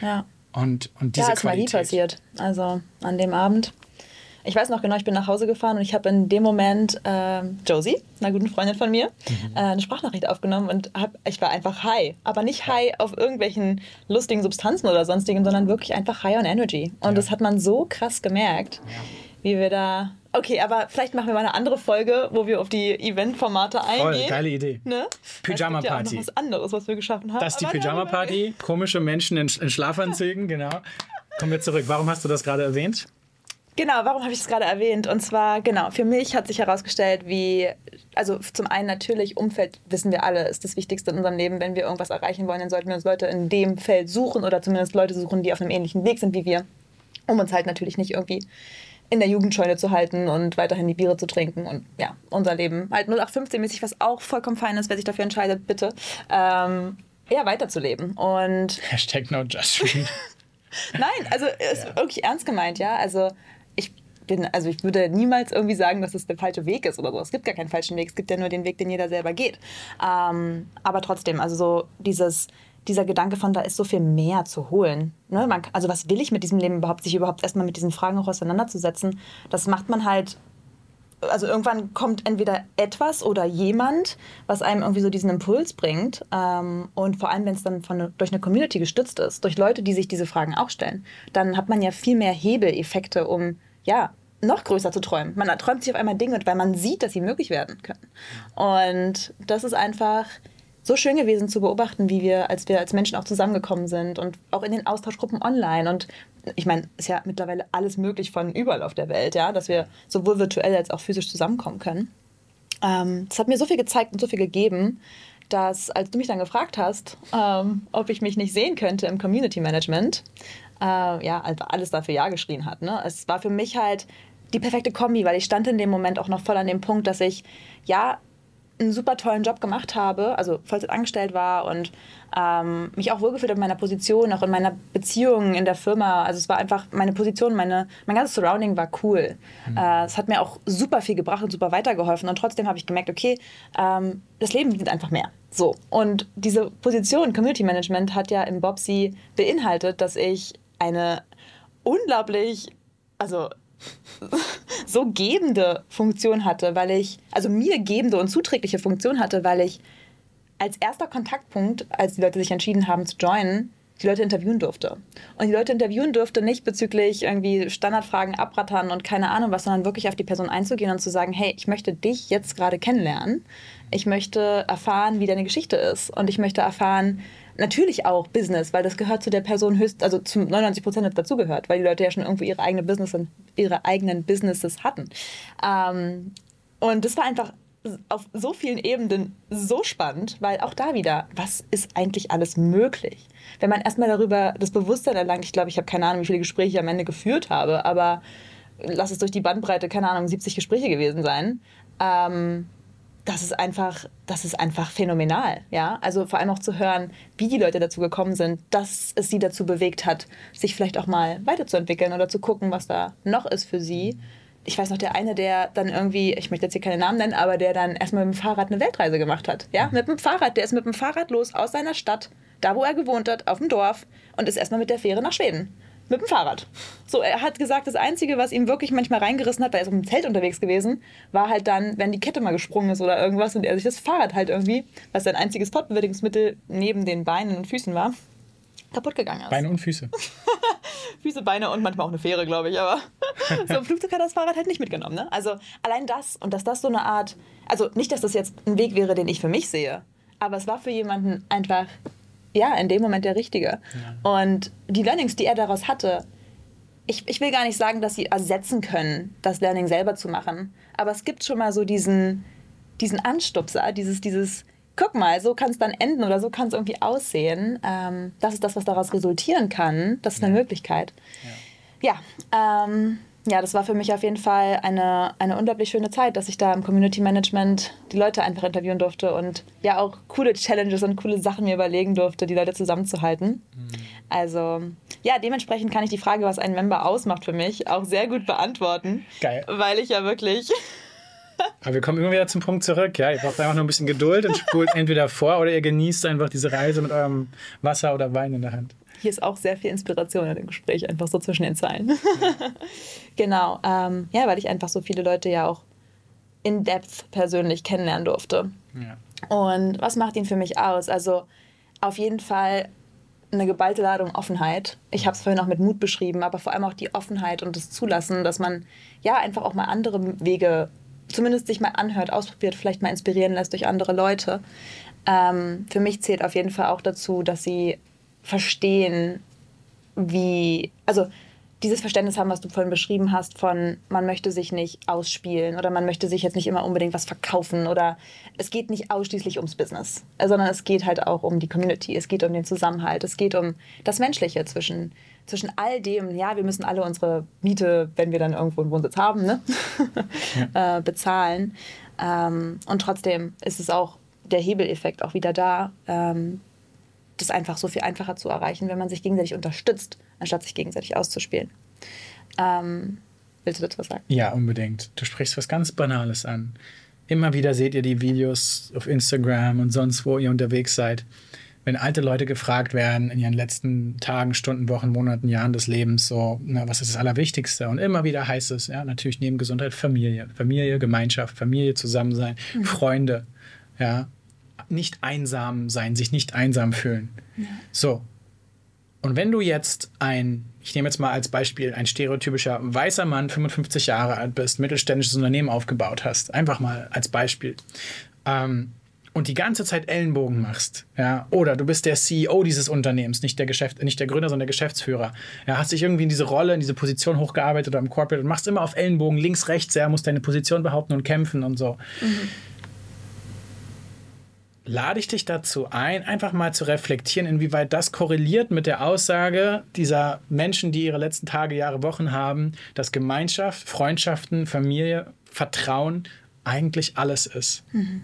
Ja. Und, und diese ja, ist Qualität. passiert. Also an dem Abend. Ich weiß noch genau, ich bin nach Hause gefahren und ich habe in dem Moment ähm, Josie, einer guten Freundin von mir, Mhm. äh, eine Sprachnachricht aufgenommen und hab, ich war einfach high. Aber nicht high auf irgendwelchen lustigen Substanzen oder sonstigen, sondern wirklich einfach high on energy. Und Ja. das hat man so krass gemerkt, wie wir da. Okay, aber vielleicht machen wir mal eine andere Folge, wo wir auf die Eventformate Voll, eingehen. geile Idee. Ne? Pyjama Es gibt ja auch Party. noch was anderes, was wir geschaffen haben. Das ist die Pyjama-Party. *laughs* Komische Menschen in, in Schlafanzügen, genau. Kommen wir zurück. Warum hast du das gerade erwähnt? Genau, warum habe ich es gerade erwähnt? Und zwar, genau, für mich hat sich herausgestellt, wie, also zum einen natürlich, Umfeld, wissen wir alle, ist das Wichtigste in unserem Leben. Wenn wir irgendwas erreichen wollen, dann sollten wir uns Leute in dem Feld suchen oder zumindest Leute suchen, die auf einem ähnlichen Weg sind wie wir, um uns halt natürlich nicht irgendwie in der Jugendscheune zu halten und weiterhin die Biere zu trinken und ja, unser Leben halt 0815-mäßig, was auch vollkommen fein ist, wer sich dafür entscheidet, bitte, ähm, ja, weiterzuleben. Und Hashtag no judgment. *laughs* Nein, also ist wirklich ernst gemeint, ja. Also bin, also ich würde niemals irgendwie sagen, dass es der falsche Weg ist oder so. Es gibt gar keinen falschen Weg, es gibt ja nur den Weg, den jeder selber geht. Ähm, aber trotzdem, also so dieses, dieser Gedanke von, da ist so viel mehr zu holen. Ne? Man, also was will ich mit diesem Leben überhaupt, sich überhaupt erstmal mit diesen Fragen auch auseinanderzusetzen, das macht man halt also irgendwann kommt entweder etwas oder jemand, was einem irgendwie so diesen Impuls bringt. Ähm, und vor allem, wenn es dann von, durch eine Community gestützt ist, durch Leute, die sich diese Fragen auch stellen, dann hat man ja viel mehr Hebeleffekte, um ja noch größer zu träumen. Man träumt sich auf einmal Dinge, weil man sieht, dass sie möglich werden können. Und das ist einfach so schön gewesen zu beobachten, wie wir, als wir als Menschen auch zusammengekommen sind und auch in den Austauschgruppen online. Und ich meine, ist ja mittlerweile alles möglich von überall auf der Welt, ja, dass wir sowohl virtuell als auch physisch zusammenkommen können. Ähm, das hat mir so viel gezeigt und so viel gegeben, dass als du mich dann gefragt hast, ähm, ob ich mich nicht sehen könnte im Community Management, äh, ja, alles dafür Ja geschrien hat. Ne? Es war für mich halt die perfekte Kombi, weil ich stand in dem Moment auch noch voll an dem Punkt, dass ich ja einen super tollen Job gemacht habe, also Vollzeit angestellt war und ähm, mich auch wohlgefühlt habe in meiner Position, auch in meiner Beziehung in der Firma. Also es war einfach meine Position, meine, mein ganzes Surrounding war cool. Mhm. Äh, es hat mir auch super viel gebracht und super weitergeholfen. Und trotzdem habe ich gemerkt, okay, ähm, das Leben dient einfach mehr. So. Und diese Position Community Management hat ja im Bobsy beinhaltet, dass ich eine unglaublich, also *laughs* so gebende Funktion hatte, weil ich, also mir gebende und zuträgliche Funktion hatte, weil ich als erster Kontaktpunkt, als die Leute sich entschieden haben zu joinen, die Leute interviewen durfte. Und die Leute interviewen durfte nicht bezüglich irgendwie Standardfragen abrattern und keine Ahnung was, sondern wirklich auf die Person einzugehen und zu sagen, hey, ich möchte dich jetzt gerade kennenlernen. Ich möchte erfahren, wie deine Geschichte ist. Und ich möchte erfahren, natürlich auch Business, weil das gehört zu der Person höchst, also zu 99 Prozent dazugehört, weil die Leute ja schon irgendwo ihre, eigene Business, ihre eigenen Businesses hatten. Ähm, und das war einfach auf so vielen Ebenen so spannend, weil auch da wieder, was ist eigentlich alles möglich? Wenn man erstmal darüber das Bewusstsein erlangt, ich glaube, ich habe keine Ahnung, wie viele Gespräche ich am Ende geführt habe, aber lass es durch die Bandbreite, keine Ahnung, 70 Gespräche gewesen sein. Ähm, das ist einfach, das ist einfach phänomenal, ja. Also vor allem auch zu hören, wie die Leute dazu gekommen sind, dass es sie dazu bewegt hat, sich vielleicht auch mal weiterzuentwickeln oder zu gucken, was da noch ist für sie. Ich weiß noch, der eine, der dann irgendwie, ich möchte jetzt hier keine Namen nennen, aber der dann erstmal mit dem Fahrrad eine Weltreise gemacht hat. Ja, mit dem Fahrrad. Der ist mit dem Fahrrad los aus seiner Stadt, da wo er gewohnt hat, auf dem Dorf und ist erstmal mit der Fähre nach Schweden mit dem Fahrrad. So, er hat gesagt, das Einzige, was ihm wirklich manchmal reingerissen hat, weil er auf dem Zelt unterwegs gewesen, war halt dann, wenn die Kette mal gesprungen ist oder irgendwas und er sich das Fahrrad halt irgendwie, was sein einziges Fortbewegungsmittel neben den Beinen und Füßen war, kaputt gegangen ist. Beine und Füße. *laughs* Füße, Beine und manchmal auch eine Fähre, glaube ich. Aber *laughs* so im Flugzeug hat das Fahrrad halt nicht mitgenommen. Ne? Also allein das und dass das so eine Art, also nicht, dass das jetzt ein Weg wäre, den ich für mich sehe, aber es war für jemanden einfach ja, in dem Moment der Richtige. Ja. Und die Learnings, die er daraus hatte, ich, ich will gar nicht sagen, dass sie ersetzen können, das Learning selber zu machen. Aber es gibt schon mal so diesen, diesen Anstupser, dieses, dieses, guck mal, so kann es dann enden oder so kann es irgendwie aussehen. Ähm, das ist das, was daraus resultieren kann. Das ist eine ja. Möglichkeit. Ja, ja ähm, ja, das war für mich auf jeden Fall eine, eine unglaublich schöne Zeit, dass ich da im Community Management die Leute einfach interviewen durfte und ja auch coole Challenges und coole Sachen mir überlegen durfte, die Leute zusammenzuhalten. Mhm. Also ja, dementsprechend kann ich die Frage, was ein Member ausmacht für mich, auch sehr gut beantworten. Geil. Weil ich ja wirklich *laughs* aber wir kommen immer wieder zum Punkt zurück. Ja, ihr braucht einfach nur ein bisschen Geduld und spult *laughs* entweder vor oder ihr genießt einfach diese Reise mit eurem Wasser oder Wein in der Hand. Hier ist auch sehr viel Inspiration in dem Gespräch, einfach so zwischen den Zeilen. *laughs* genau, ähm, ja, weil ich einfach so viele Leute ja auch in Depth persönlich kennenlernen durfte. Ja. Und was macht ihn für mich aus? Also auf jeden Fall eine geballte Ladung Offenheit. Ich habe es vorhin auch mit Mut beschrieben, aber vor allem auch die Offenheit und das Zulassen, dass man ja einfach auch mal andere Wege zumindest sich mal anhört, ausprobiert, vielleicht mal inspirieren lässt durch andere Leute. Ähm, für mich zählt auf jeden Fall auch dazu, dass sie verstehen, wie, also dieses Verständnis haben, was du vorhin beschrieben hast, von man möchte sich nicht ausspielen oder man möchte sich jetzt nicht immer unbedingt was verkaufen oder es geht nicht ausschließlich ums Business, sondern es geht halt auch um die Community, es geht um den Zusammenhalt, es geht um das Menschliche zwischen, zwischen all dem, ja, wir müssen alle unsere Miete, wenn wir dann irgendwo einen Wohnsitz haben, ne? *laughs* ja. *laughs* äh, bezahlen. Ähm, und trotzdem ist es auch der Hebeleffekt auch wieder da, ähm, das einfach so viel einfacher zu erreichen, wenn man sich gegenseitig unterstützt, anstatt sich gegenseitig auszuspielen. Ähm, willst du dazu was sagen? Ja, unbedingt. Du sprichst was ganz Banales an. Immer wieder seht ihr die Videos auf Instagram und sonst, wo ihr unterwegs seid. Wenn alte Leute gefragt werden in ihren letzten Tagen, Stunden, Wochen, Monaten, Jahren des Lebens, so, na, was ist das Allerwichtigste? Und immer wieder heißt es, ja, natürlich neben Gesundheit, Familie. Familie, Gemeinschaft, Familie, Zusammensein, mhm. Freunde, ja, nicht einsam sein, sich nicht einsam fühlen. Ja. So. Und wenn du jetzt ein, ich nehme jetzt mal als Beispiel, ein stereotypischer weißer Mann, 55 Jahre alt bist, mittelständisches Unternehmen aufgebaut hast, einfach mal als Beispiel, ähm, und die ganze Zeit Ellenbogen machst, ja, oder du bist der CEO dieses Unternehmens, nicht der Geschäft, nicht der Gründer, sondern der Geschäftsführer, ja, hast dich irgendwie in diese Rolle, in diese Position hochgearbeitet oder im Corporate und machst immer auf Ellenbogen links, rechts, ja, musst deine Position behaupten und kämpfen und so. Mhm lade ich dich dazu ein, einfach mal zu reflektieren, inwieweit das korreliert mit der Aussage dieser Menschen, die ihre letzten Tage, Jahre, Wochen haben, dass Gemeinschaft, Freundschaften, Familie, Vertrauen eigentlich alles ist. Mhm.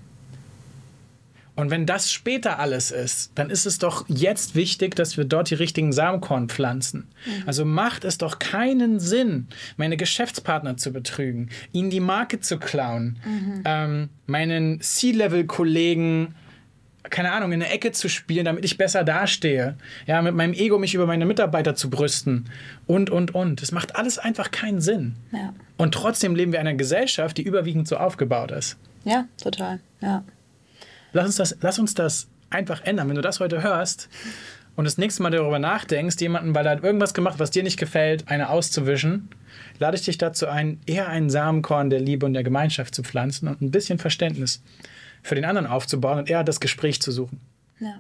Und wenn das später alles ist, dann ist es doch jetzt wichtig, dass wir dort die richtigen Samenkorn pflanzen. Mhm. Also macht es doch keinen Sinn, meine Geschäftspartner zu betrügen, ihnen die Marke zu klauen, mhm. ähm, meinen C-Level-Kollegen keine Ahnung, in der Ecke zu spielen, damit ich besser dastehe. Ja, mit meinem Ego mich über meine Mitarbeiter zu brüsten. Und, und, und. Das macht alles einfach keinen Sinn. Ja. Und trotzdem leben wir in einer Gesellschaft, die überwiegend so aufgebaut ist. Ja, total. Ja. Lass uns das, lass uns das einfach ändern. Wenn du das heute hörst und das nächste Mal darüber nachdenkst, jemanden, weil er hat irgendwas gemacht, was dir nicht gefällt, eine auszuwischen, lade ich dich dazu ein, eher einen Samenkorn der Liebe und der Gemeinschaft zu pflanzen und ein bisschen Verständnis für den anderen aufzubauen und eher das Gespräch zu suchen. Ja.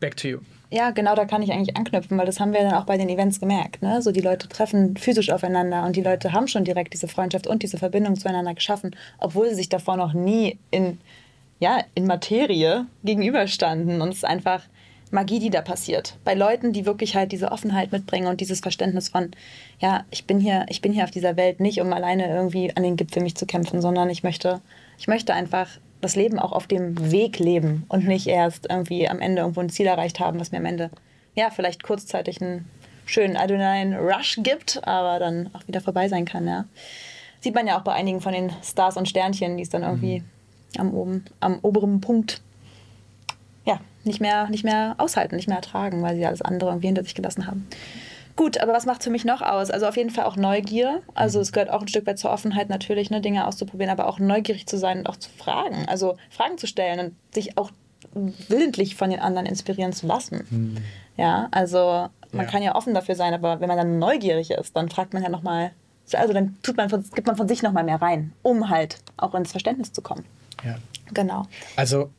Back to you. Ja, genau, da kann ich eigentlich anknüpfen, weil das haben wir dann auch bei den Events gemerkt. Ne? So die Leute treffen physisch aufeinander und die Leute haben schon direkt diese Freundschaft und diese Verbindung zueinander geschaffen, obwohl sie sich davor noch nie in, ja, in Materie gegenüberstanden. Und es ist einfach Magie, die da passiert. Bei Leuten, die wirklich halt diese Offenheit mitbringen und dieses Verständnis von, ja, ich bin hier, ich bin hier auf dieser Welt nicht, um alleine irgendwie an den Gipfel mich zu kämpfen, sondern ich möchte, ich möchte einfach das Leben auch auf dem Weg leben und nicht erst irgendwie am Ende irgendwo ein Ziel erreicht haben, was mir am Ende ja vielleicht kurzzeitig einen schönen Adrenalin-Rush gibt, aber dann auch wieder vorbei sein kann. Ja. Sieht man ja auch bei einigen von den Stars und Sternchen, die es dann irgendwie mhm. am, oben, am oberen Punkt ja, nicht, mehr, nicht mehr aushalten, nicht mehr ertragen, weil sie alles andere irgendwie hinter sich gelassen haben. Gut, aber was macht für mich noch aus? Also auf jeden Fall auch Neugier. Also es gehört auch ein Stück weit zur Offenheit natürlich, ne, Dinge auszuprobieren, aber auch neugierig zu sein und auch zu fragen. Also Fragen zu stellen und sich auch willentlich von den anderen inspirieren zu lassen. Mhm. Ja, also man ja. kann ja offen dafür sein, aber wenn man dann neugierig ist, dann fragt man ja nochmal, also dann tut man von, gibt man von sich nochmal mehr rein, um halt auch ins Verständnis zu kommen. Ja. Genau. Also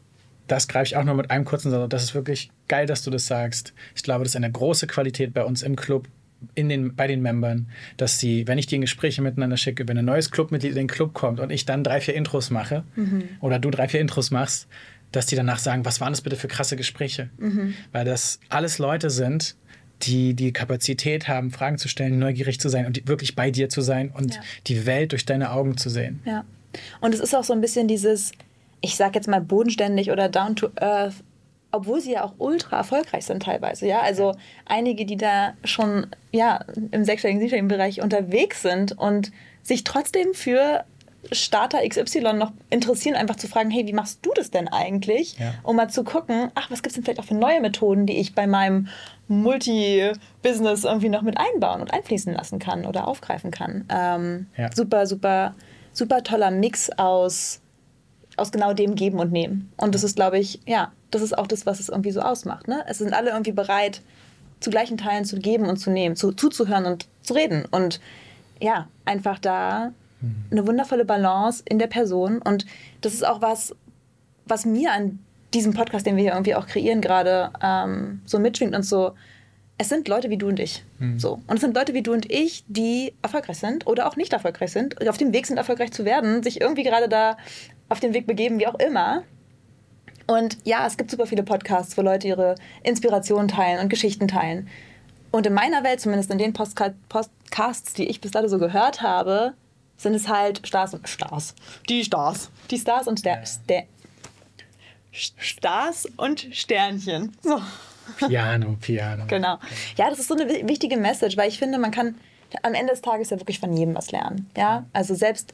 das greife ich auch nur mit einem kurzen Satz. Das ist wirklich geil, dass du das sagst. Ich glaube, das ist eine große Qualität bei uns im Club, in den, bei den Membern, dass sie, wenn ich die in Gespräche miteinander schicke, wenn ein neues Clubmitglied in den Club kommt und ich dann drei, vier Intros mache mhm. oder du drei, vier Intros machst, dass die danach sagen, was waren das bitte für krasse Gespräche? Mhm. Weil das alles Leute sind, die die Kapazität haben, Fragen zu stellen, neugierig zu sein und wirklich bei dir zu sein und ja. die Welt durch deine Augen zu sehen. Ja. Und es ist auch so ein bisschen dieses, ich sag jetzt mal bodenständig oder down to earth, obwohl sie ja auch ultra erfolgreich sind teilweise, ja. Also einige, die da schon ja im sechsstelligen, siebenstelligen Bereich unterwegs sind und sich trotzdem für Starter XY noch interessieren, einfach zu fragen, hey, wie machst du das denn eigentlich? Ja. Um mal zu gucken, ach, was gibt es denn vielleicht auch für neue Methoden, die ich bei meinem Multi-Business irgendwie noch mit einbauen und einfließen lassen kann oder aufgreifen kann. Ähm, ja. Super, super, super toller Mix aus aus genau dem Geben und Nehmen. Und das ist, glaube ich, ja, das ist auch das, was es irgendwie so ausmacht. Ne? Es sind alle irgendwie bereit, zu gleichen Teilen zu geben und zu nehmen, zu, zuzuhören und zu reden. Und ja, einfach da mhm. eine wundervolle Balance in der Person. Und das ist auch was, was mir an diesem Podcast, den wir hier irgendwie auch kreieren, gerade ähm, so mitschwingt und so. Es sind Leute wie du und ich. Mhm. So. Und es sind Leute wie du und ich, die erfolgreich sind oder auch nicht erfolgreich sind, auf dem Weg sind, erfolgreich zu werden, sich irgendwie gerade da auf den Weg begeben, wie auch immer. Und ja, es gibt super viele Podcasts, wo Leute ihre Inspirationen teilen und Geschichten teilen. Und in meiner Welt, zumindest in den Podcasts, die ich bis dato so gehört habe, sind es halt Stars und Stars. Die Stars. Die Stars und Ster Ster Stars und Sternchen. So. Piano, Piano. Genau. Ja, das ist so eine wichtige Message, weil ich finde, man kann am Ende des Tages ja wirklich von jedem was lernen. Ja, also selbst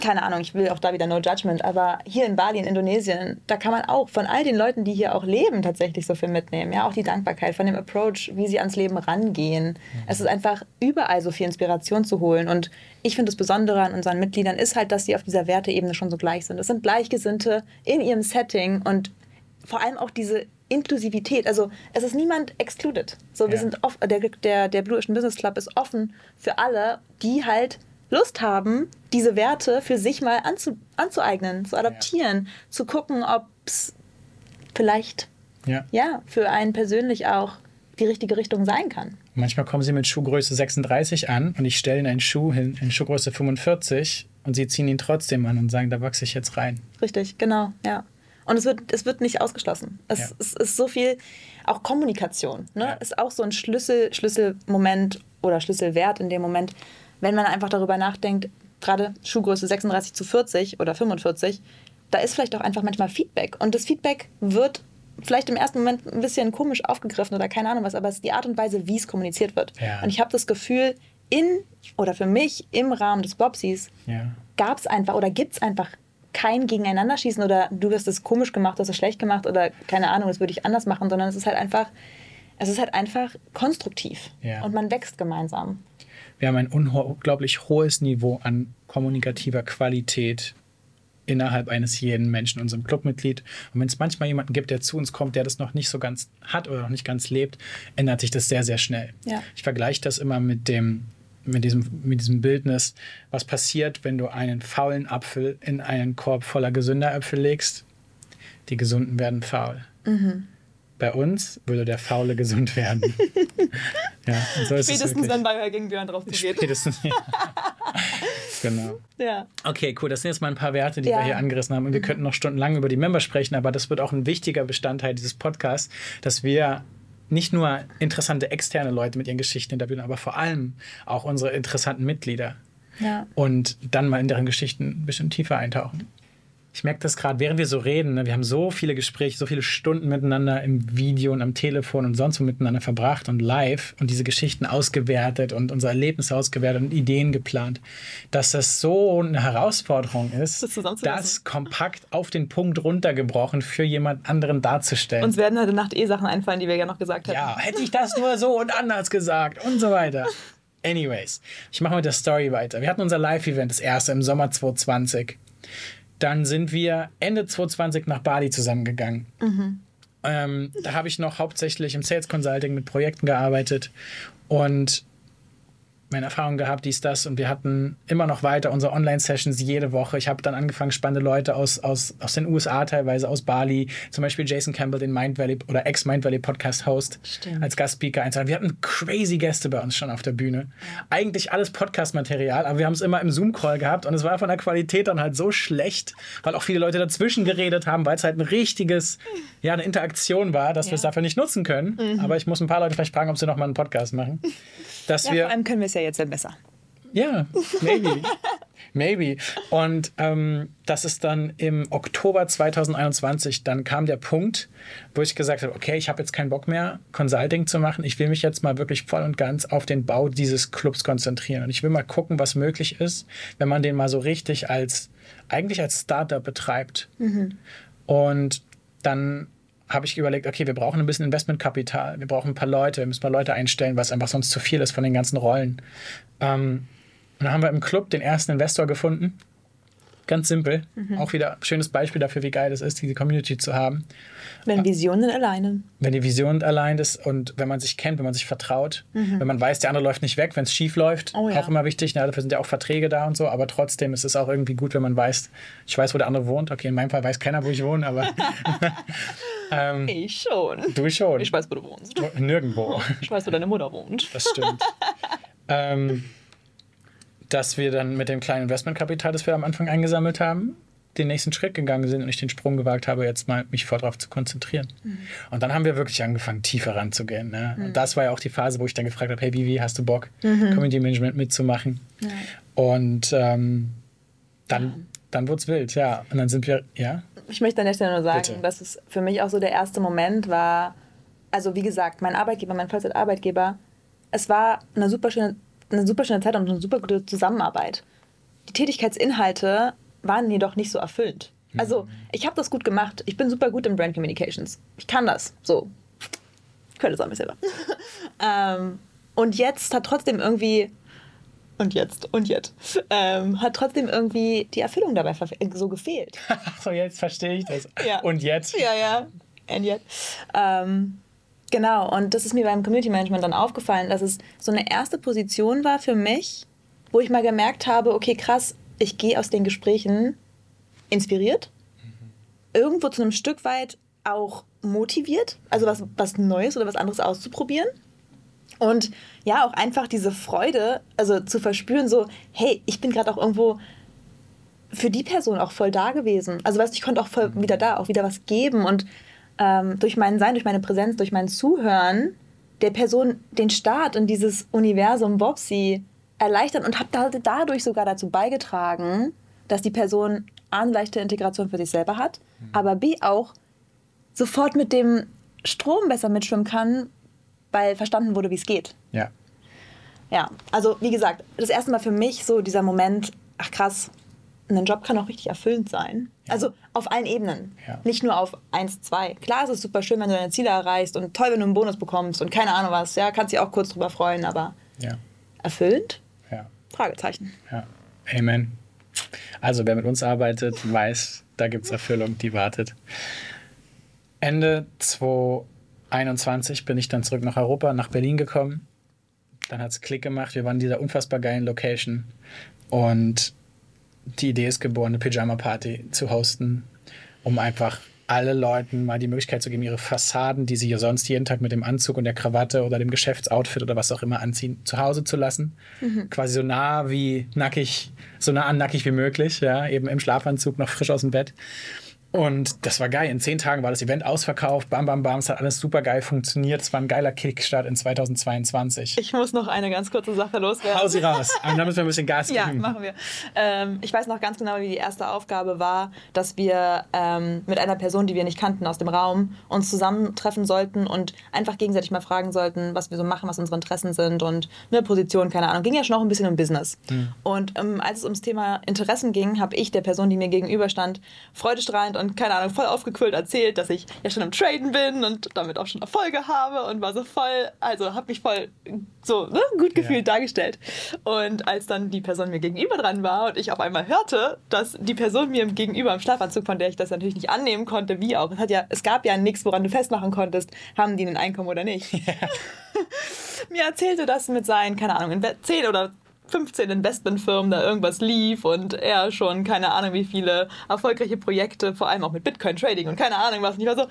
keine Ahnung, ich will auch da wieder no judgment, aber hier in Bali, in Indonesien, da kann man auch von all den Leuten, die hier auch leben, tatsächlich so viel mitnehmen. Ja, auch die Dankbarkeit von dem Approach, wie sie ans Leben rangehen. Mhm. Es ist einfach überall so viel Inspiration zu holen. Und ich finde das Besondere an unseren Mitgliedern ist halt, dass sie auf dieser Werteebene schon so gleich sind. Es sind Gleichgesinnte in ihrem Setting und vor allem auch diese Inklusivität. Also es ist niemand excluded. So, wir ja. sind off, der, der, der Blue Ocean Business Club ist offen für alle, die halt Lust haben, diese Werte für sich mal anzu, anzueignen, zu adaptieren, ja. zu gucken, ob es vielleicht ja. ja für einen persönlich auch die richtige Richtung sein kann. Manchmal kommen sie mit Schuhgröße 36 an und ich stelle ihnen einen Schuh hin in Schuhgröße 45 und sie ziehen ihn trotzdem an und sagen, da wachse ich jetzt rein. Richtig, genau, ja. Und es wird, es wird nicht ausgeschlossen. Es, ja. es ist so viel, auch Kommunikation, ne? Ja. ist auch so ein Schlüssel, Schlüsselmoment oder Schlüsselwert in dem Moment, wenn man einfach darüber nachdenkt, gerade Schuhgröße 36 zu 40 oder 45, da ist vielleicht auch einfach manchmal Feedback. Und das Feedback wird vielleicht im ersten Moment ein bisschen komisch aufgegriffen oder keine Ahnung was, aber es ist die Art und Weise, wie es kommuniziert wird. Ja. Und ich habe das Gefühl, in oder für mich im Rahmen des Bobsies Ja. gab es einfach oder gibt es einfach kein Gegeneinanderschießen oder du hast es komisch gemacht, du hast es schlecht gemacht oder keine Ahnung, das würde ich anders machen, sondern es ist halt einfach, es ist halt einfach konstruktiv Ja. und man wächst gemeinsam. Wir haben ein unglaublich hohes Niveau an kommunikativer Qualität innerhalb eines jeden Menschen, unserem Clubmitglied. Und wenn es manchmal jemanden gibt, der zu uns kommt, der das noch nicht so ganz hat oder noch nicht ganz lebt, ändert sich das sehr, sehr schnell. Ja. Ich vergleiche das immer mit dem mit diesem, mit diesem Bildnis, was passiert, wenn du einen faulen Apfel in einen Korb voller gesunder Äpfel legst. Die gesunden werden faul. Bei uns würde der Faule gesund werden. *laughs* ja, so Spätestens wenn bei gegen Björn drauf zugeht. Spätestens, ja. *laughs* genau. Ja. Okay, cool. Das sind jetzt mal ein paar Werte, die Ja. wir hier angerissen haben. Und wir könnten noch stundenlang über die Member sprechen, aber das wird auch ein wichtiger Bestandteil dieses Podcasts, dass wir nicht nur interessante externe Leute mit ihren Geschichten interviewen, aber vor allem auch unsere interessanten Mitglieder Ja. und dann mal in deren Geschichten ein bisschen tiefer eintauchen. Ich merke das gerade, während wir so reden. Ne? Wir haben so viele Gespräche, so viele Stunden miteinander im Video und am Telefon und sonst wo miteinander verbracht und live und diese Geschichten ausgewertet und unser Erlebnis ausgewertet und Ideen geplant, dass das so eine Herausforderung ist, Das das kompakt auf den Punkt runtergebrochen für jemand anderen darzustellen. Uns werden heute Nacht eh Sachen einfallen, die wir ja noch gesagt hätten. Ja, hätte ich das nur so und anders gesagt und so weiter. Anyways, ich mache mit der Story weiter. Wir hatten unser Live-Event, das erste im Sommer 2020. Dann sind wir Ende 2020 nach Bali zusammengegangen. Ähm, da habe ich noch hauptsächlich im Sales Consulting mit Projekten gearbeitet und meine Erfahrungen gehabt, dies, das. Und wir hatten immer noch weiter unsere Online-Sessions jede Woche. Ich habe dann angefangen, spannende Leute aus, aus, aus den USA, teilweise aus Bali, zum Beispiel Jason Campbell, den Mind Valley oder Ex-Mind Valley Podcast-Host, als Gastspeaker einzuladen. Wir hatten crazy Gäste bei uns schon auf der Bühne. Eigentlich alles Podcast-Material, aber wir haben es immer im Zoom-Call gehabt und es war von der Qualität dann halt so schlecht, weil auch viele Leute dazwischen geredet haben, weil es halt ein richtiges, ja, eine Interaktion war, dass wir es Ja. dafür nicht nutzen können. Aber ich muss ein paar Leute vielleicht fragen, ob sie nochmal einen Podcast machen. *laughs* Dass Ja, wir vor allem können wir es ja jetzt besser. ja, maybe. *laughs* maybe. Und ähm, das ist dann im Oktober 2021, dann kam der Punkt, wo ich gesagt habe, okay, ich habe jetzt keinen Bock mehr, Consulting zu machen. Ich will mich jetzt mal wirklich voll und ganz auf den Bau dieses Clubs konzentrieren. Und ich will mal gucken, was möglich ist, wenn man den mal so richtig als, eigentlich als Startup betreibt. Und dann habe ich überlegt, okay, wir brauchen ein bisschen Investmentkapital, wir brauchen ein paar Leute, wir müssen paar Leute einstellen, was einfach sonst zu viel ist von den ganzen Rollen. Ähm, und dann haben wir im Club den ersten Investor gefunden. Ganz simpel. Auch wieder ein schönes Beispiel dafür, wie geil es ist, diese Community zu haben. Wenn Visionen alleine. Wenn die Vision allein ist und wenn man sich kennt, wenn man sich vertraut, wenn man weiß, der andere läuft nicht weg, wenn es schief läuft, Oh ja. auch immer wichtig. Na, dafür sind ja auch Verträge da und so, aber trotzdem ist es auch irgendwie gut, wenn man weiß, ich weiß, wo der andere wohnt. Okay, in meinem Fall weiß keiner, wo ich wohne, aber *laughs* *laughs* ähm, Ich schon. du schon. Ich weiß, wo du wohnst. Nirgendwo. Ich weiß, wo deine Mutter wohnt. Das stimmt. *laughs* ähm, dass wir dann mit dem kleinen Investmentkapital, das wir am Anfang eingesammelt haben, den nächsten Schritt gegangen sind und ich den Sprung gewagt habe, jetzt mal mich voll darauf zu konzentrieren. Und dann haben wir wirklich angefangen, tiefer ranzugehen. Ne? Und das war ja auch die Phase, wo ich dann gefragt habe, hey Vivi, hast du Bock, Community Management mitzumachen? Und ähm, dann, dann wurde es wild, ja. Und dann sind wir, ja, Ich möchte an der Stelle nur sagen, Bitte. dass es für mich auch so der erste Moment war. Also, wie gesagt, mein Arbeitgeber, mein Vollzeitarbeitgeber, es war eine super schöne, eine super schöne Zeit und eine super gute Zusammenarbeit. Die Tätigkeitsinhalte waren jedoch nicht so erfüllend. Also, ich habe das gut gemacht. Ich bin super gut in Brand Communications. Ich kann das. So. Ich könnte es auch ein bisschen. *laughs* ähm, und jetzt hat trotzdem irgendwie. Und jetzt, und jetzt. Ähm, hat trotzdem irgendwie die Erfüllung dabei verfe- so gefehlt. *laughs* so jetzt verstehe ich das. Ja. Und jetzt? Ja, ja. And yet. Ähm, genau, und das ist mir beim Community Management dann aufgefallen, dass es so eine erste Position war für mich, wo ich mal gemerkt habe, okay, krass, ich gehe aus den Gesprächen inspiriert, irgendwo zu einem Stück weit auch motiviert, also was, was Neues oder was anderes auszuprobieren. Und ja, auch einfach diese Freude, also zu verspüren, so, hey, ich bin gerade auch irgendwo für die Person auch voll da gewesen. Also weißt, du, ich konnte auch voll wieder da, auch wieder was geben und ähm, durch mein Sein, durch meine Präsenz, durch mein Zuhören der Person den Start in dieses Universum Bobsy erleichtern und habe da, dadurch sogar dazu beigetragen, dass die Person A, eine leichte Integration für sich selber hat, aber B, auch sofort mit dem Strom besser mitschwimmen kann, weil verstanden wurde, wie es geht. Ja. Ja, also wie gesagt, das erste Mal für mich so dieser Moment, ach krass, ein Job kann auch richtig erfüllend sein. Also auf allen Ebenen. Ja. Nicht nur auf eins, zwei. Klar, es ist super schön, wenn du deine Ziele erreichst und toll, wenn du einen Bonus bekommst und keine Ahnung was. Ja, kannst dich auch kurz drüber freuen, aber Ja. erfüllend? Ja. Fragezeichen. Ja. Amen. Also, wer mit uns arbeitet, weiß, da gibt es Erfüllung, die wartet. Ende 2021 bin ich dann zurück nach Europa, nach Berlin gekommen. Dann hat es Klick gemacht. Wir waren in dieser unfassbar geilen Location. Und die Idee ist geboren, eine Pyjama-Party zu hosten, um einfach alle Leuten mal die Möglichkeit zu geben, ihre Fassaden, die sie ja sonst jeden Tag mit dem Anzug und der Krawatte oder dem Geschäftsoutfit oder was auch immer anziehen, zu Hause zu lassen. Quasi so nah wie nackig, so nah an nackig wie möglich, ja, eben im Schlafanzug, noch frisch aus dem Bett. Und das war geil. In zehn Tagen war das Event ausverkauft. Bam, bam, bam. Es hat alles super geil funktioniert. Es war ein geiler Kickstart in 2022. Ich muss noch eine ganz kurze Sache loswerden. Hau sie raus. *laughs* Aber da müssen wir ein bisschen Gas geben. Ja, machen wir. Ähm, ich weiß noch ganz genau, wie die erste Aufgabe war, dass wir ähm, mit einer Person, die wir nicht kannten aus dem Raum, uns zusammentreffen sollten und einfach gegenseitig mal fragen sollten, was wir so machen, was unsere Interessen sind und eine Position, keine Ahnung. Ging ja schon auch ein bisschen um Business. Und ähm, als es ums Thema Interessen ging, habe ich der Person, die mir gegenüber stand, freudestrahlend und keine Ahnung, voll aufgequollt erzählt, dass ich ja schon im Traden bin und damit auch schon Erfolge habe und war so voll, also habe mich voll so ne, gut gefühlt Ja. dargestellt. Und als dann die Person mir gegenüber dran war und ich auf einmal hörte, dass die Person mir gegenüber im Schlafanzug, von der ich das natürlich nicht annehmen konnte, wie auch, es, hat ja, es gab ja nichts, woran du festmachen konntest, haben die ein Einkommen oder nicht. *laughs* mir erzählte das mit seinen, keine Ahnung, Inve- 10 oder 15 Investmentfirmen da irgendwas lief und er schon keine Ahnung wie viele erfolgreiche Projekte, vor allem auch mit Bitcoin Trading und keine Ahnung was. Und ich war so,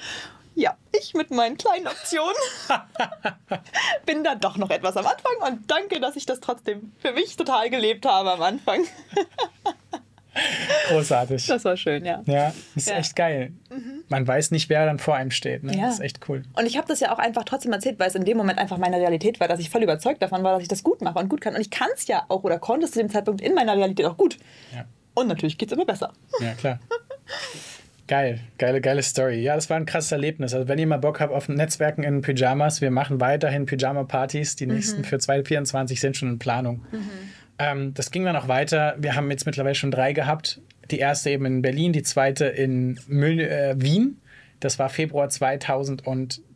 ja, ich mit meinen kleinen Optionen *laughs* bin da doch noch etwas am Anfang und danke, dass ich das trotzdem für mich total gelebt habe am Anfang. *laughs* Großartig. Das war schön, ja. Ja, ist Ja. Mhm. echt geil. Man weiß nicht, wer dann vor einem steht. Ne? Ja. Das ist echt cool. Und ich habe das ja auch einfach trotzdem erzählt, weil es in dem Moment einfach meine Realität war, dass ich voll überzeugt davon war, dass ich das gut mache und gut kann. Und ich kann es ja auch oder konnte es zu dem Zeitpunkt in meiner Realität auch gut. Ja, Und natürlich geht es immer besser. ja klar. Geil, geile, geile Story. Ja, das war ein krasses Erlebnis. Also wenn ihr mal Bock habt auf Netzwerken in Pyjamas, wir machen weiterhin Pyjama-Partys. Die nächsten für 2024 sind schon in Planung. Ähm, das ging dann auch weiter. Wir haben jetzt mittlerweile schon drei gehabt. Die erste eben in Berlin, die zweite in Müll, äh, Wien. Das war Februar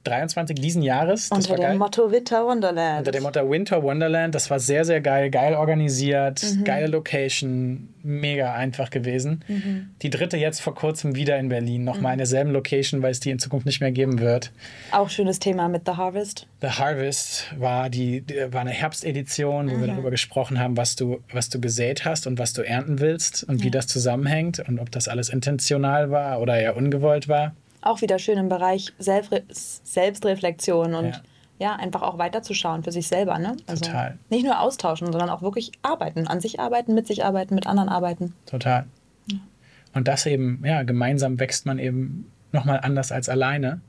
2023 diesen Jahres. Das Unter dem. Motto Winter Wonderland. Unter dem Motto Winter Wonderland. Das war sehr, sehr geil. Geil organisiert. Mhm. Geile Location. Mega einfach gewesen. Mhm. Die dritte jetzt vor kurzem wieder in Berlin. Nochmal in derselben Location, weil es die in Zukunft nicht mehr geben wird. auch schönes Thema mit The Harvest. The Harvest war, die, war eine Herbstedition, wo wir darüber gesprochen haben, was du, was du gesät hast und was du ernten willst und wie das zusammenhängt und ob das alles intentional war oder eher ungewollt war. Auch wieder schön im Bereich Selbstre Selbstreflexion und Ja. ja. einfach auch weiterzuschauen für sich selber. Ne? Also Total. Nicht nur austauschen, sondern auch wirklich arbeiten. An sich arbeiten, mit sich arbeiten, mit anderen arbeiten. Total. Und das eben, ja, gemeinsam wächst man eben nochmal anders als alleine.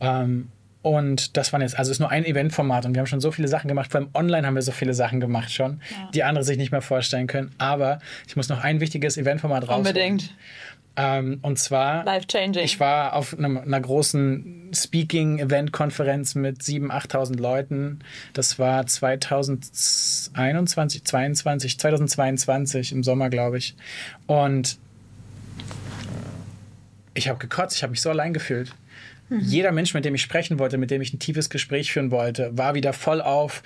Ähm, und das waren jetzt, also es ist nur ein Eventformat und wir haben schon so viele Sachen gemacht. Vor allem online haben wir so viele Sachen gemacht schon, die andere sich nicht mehr vorstellen können. Aber ich muss noch ein wichtiges Eventformat raus. Unbedingt. Ähm, und zwar, Life changing. ich war auf einem, einer großen Speaking-Event-Konferenz mit 7.000, 8.000 Leuten. Das war 2021, 22, 2022 im Sommer, glaube ich. Und ich habe gekotzt, ich habe mich so allein gefühlt. Jeder Mensch, mit dem ich sprechen wollte, mit dem ich ein tiefes Gespräch führen wollte, war wieder voll auf.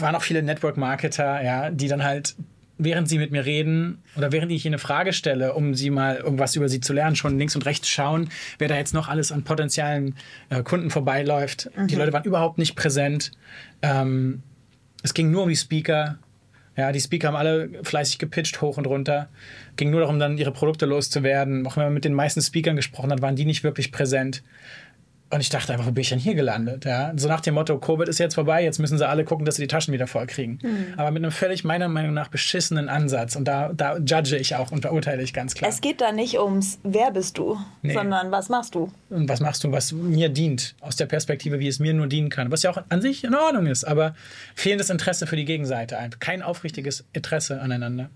Waren auch viele Network-Marketer, ja, die dann halt, während sie mit mir reden oder während ich ihnen eine Frage stelle, um sie mal irgendwas über sie zu lernen, schon links und rechts schauen, wer da jetzt noch alles an potenziellen äh, Kunden vorbeiläuft. Die Leute waren überhaupt nicht präsent. Ähm, es ging nur um die Speaker. Ja, die Speaker haben alle fleißig gepitcht, hoch und runter. Ging nur darum, dann ihre Produkte loszuwerden. Auch wenn man mit den meisten Speakern gesprochen hat, waren die nicht wirklich präsent. Und ich dachte einfach, wo bin ich denn hier gelandet? Ja? So nach dem Motto, Covid ist jetzt vorbei, jetzt müssen sie alle gucken, dass sie die Taschen wieder voll kriegen. Aber mit einem völlig meiner Meinung nach beschissenen Ansatz. Und da, da judge ich auch und verurteile ich ganz klar. Es geht da nicht ums, wer bist du, Nee. sondern was machst du. und was machst du, was mir dient, aus der Perspektive, wie es mir nur dienen kann. Was ja auch an sich in Ordnung ist, aber fehlendes Interesse für die Gegenseite. einfach. Kein aufrichtiges Interesse aneinander.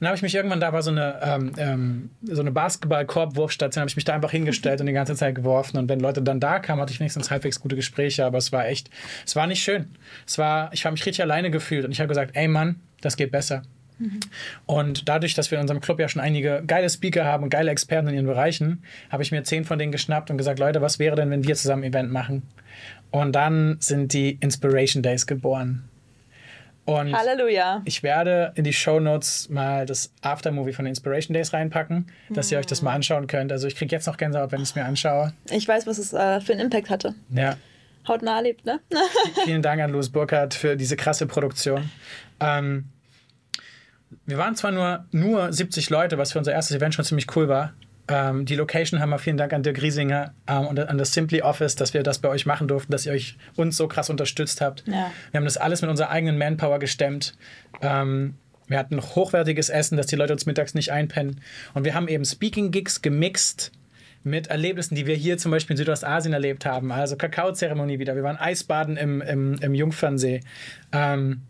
Dann habe ich mich irgendwann, da war so eine, ähm, ähm, so eine Basketball-Korbwurfstation, habe ich mich da einfach hingestellt und die ganze Zeit geworfen. Und wenn Leute dann da kamen, hatte ich wenigstens halbwegs gute Gespräche, aber es war echt, es war nicht schön. Es war, ich habe mich richtig alleine gefühlt und ich habe gesagt, ey Mann, das geht besser. Und dadurch, dass wir in unserem Club ja schon einige geile Speaker haben und geile Experten in ihren Bereichen, habe ich mir zehn von denen geschnappt und gesagt, Leute, was wäre denn, wenn wir zusammen ein Event machen? Und dann sind die Inspiration Days geboren. Und Halleluja. ich werde in die Show Notes mal das Aftermovie von Inspiration Days reinpacken, dass ihr euch das mal anschauen könnt. Also ich kriege jetzt noch Gänsehaut, wenn ich es mir anschaue. Ich weiß, was es äh, für einen Impact hatte. Ja. Hautnah erlebt, ne? *laughs* Vielen Dank an Louis Burkhardt für diese krasse Produktion. Ähm, wir waren zwar nur, nur 70 Leute, was für unser erstes Event schon ziemlich cool war. Ähm, die Location haben wir vielen Dank an Dirk Riesinger ähm, und an das Simply Office, dass wir das bei euch machen durften, dass ihr euch uns so krass unterstützt habt. Ja. Wir haben das alles mit unserer eigenen Manpower gestemmt. Ähm, wir hatten hochwertiges Essen, dass die Leute uns mittags nicht einpennen. Und wir haben eben Speaking-Gigs gemixt mit Erlebnissen, die wir hier zum Beispiel in Südostasien erlebt haben. Also Kakaozeremonie wieder. Wir waren Eisbaden im, im, im Jungfernsee. Ähm,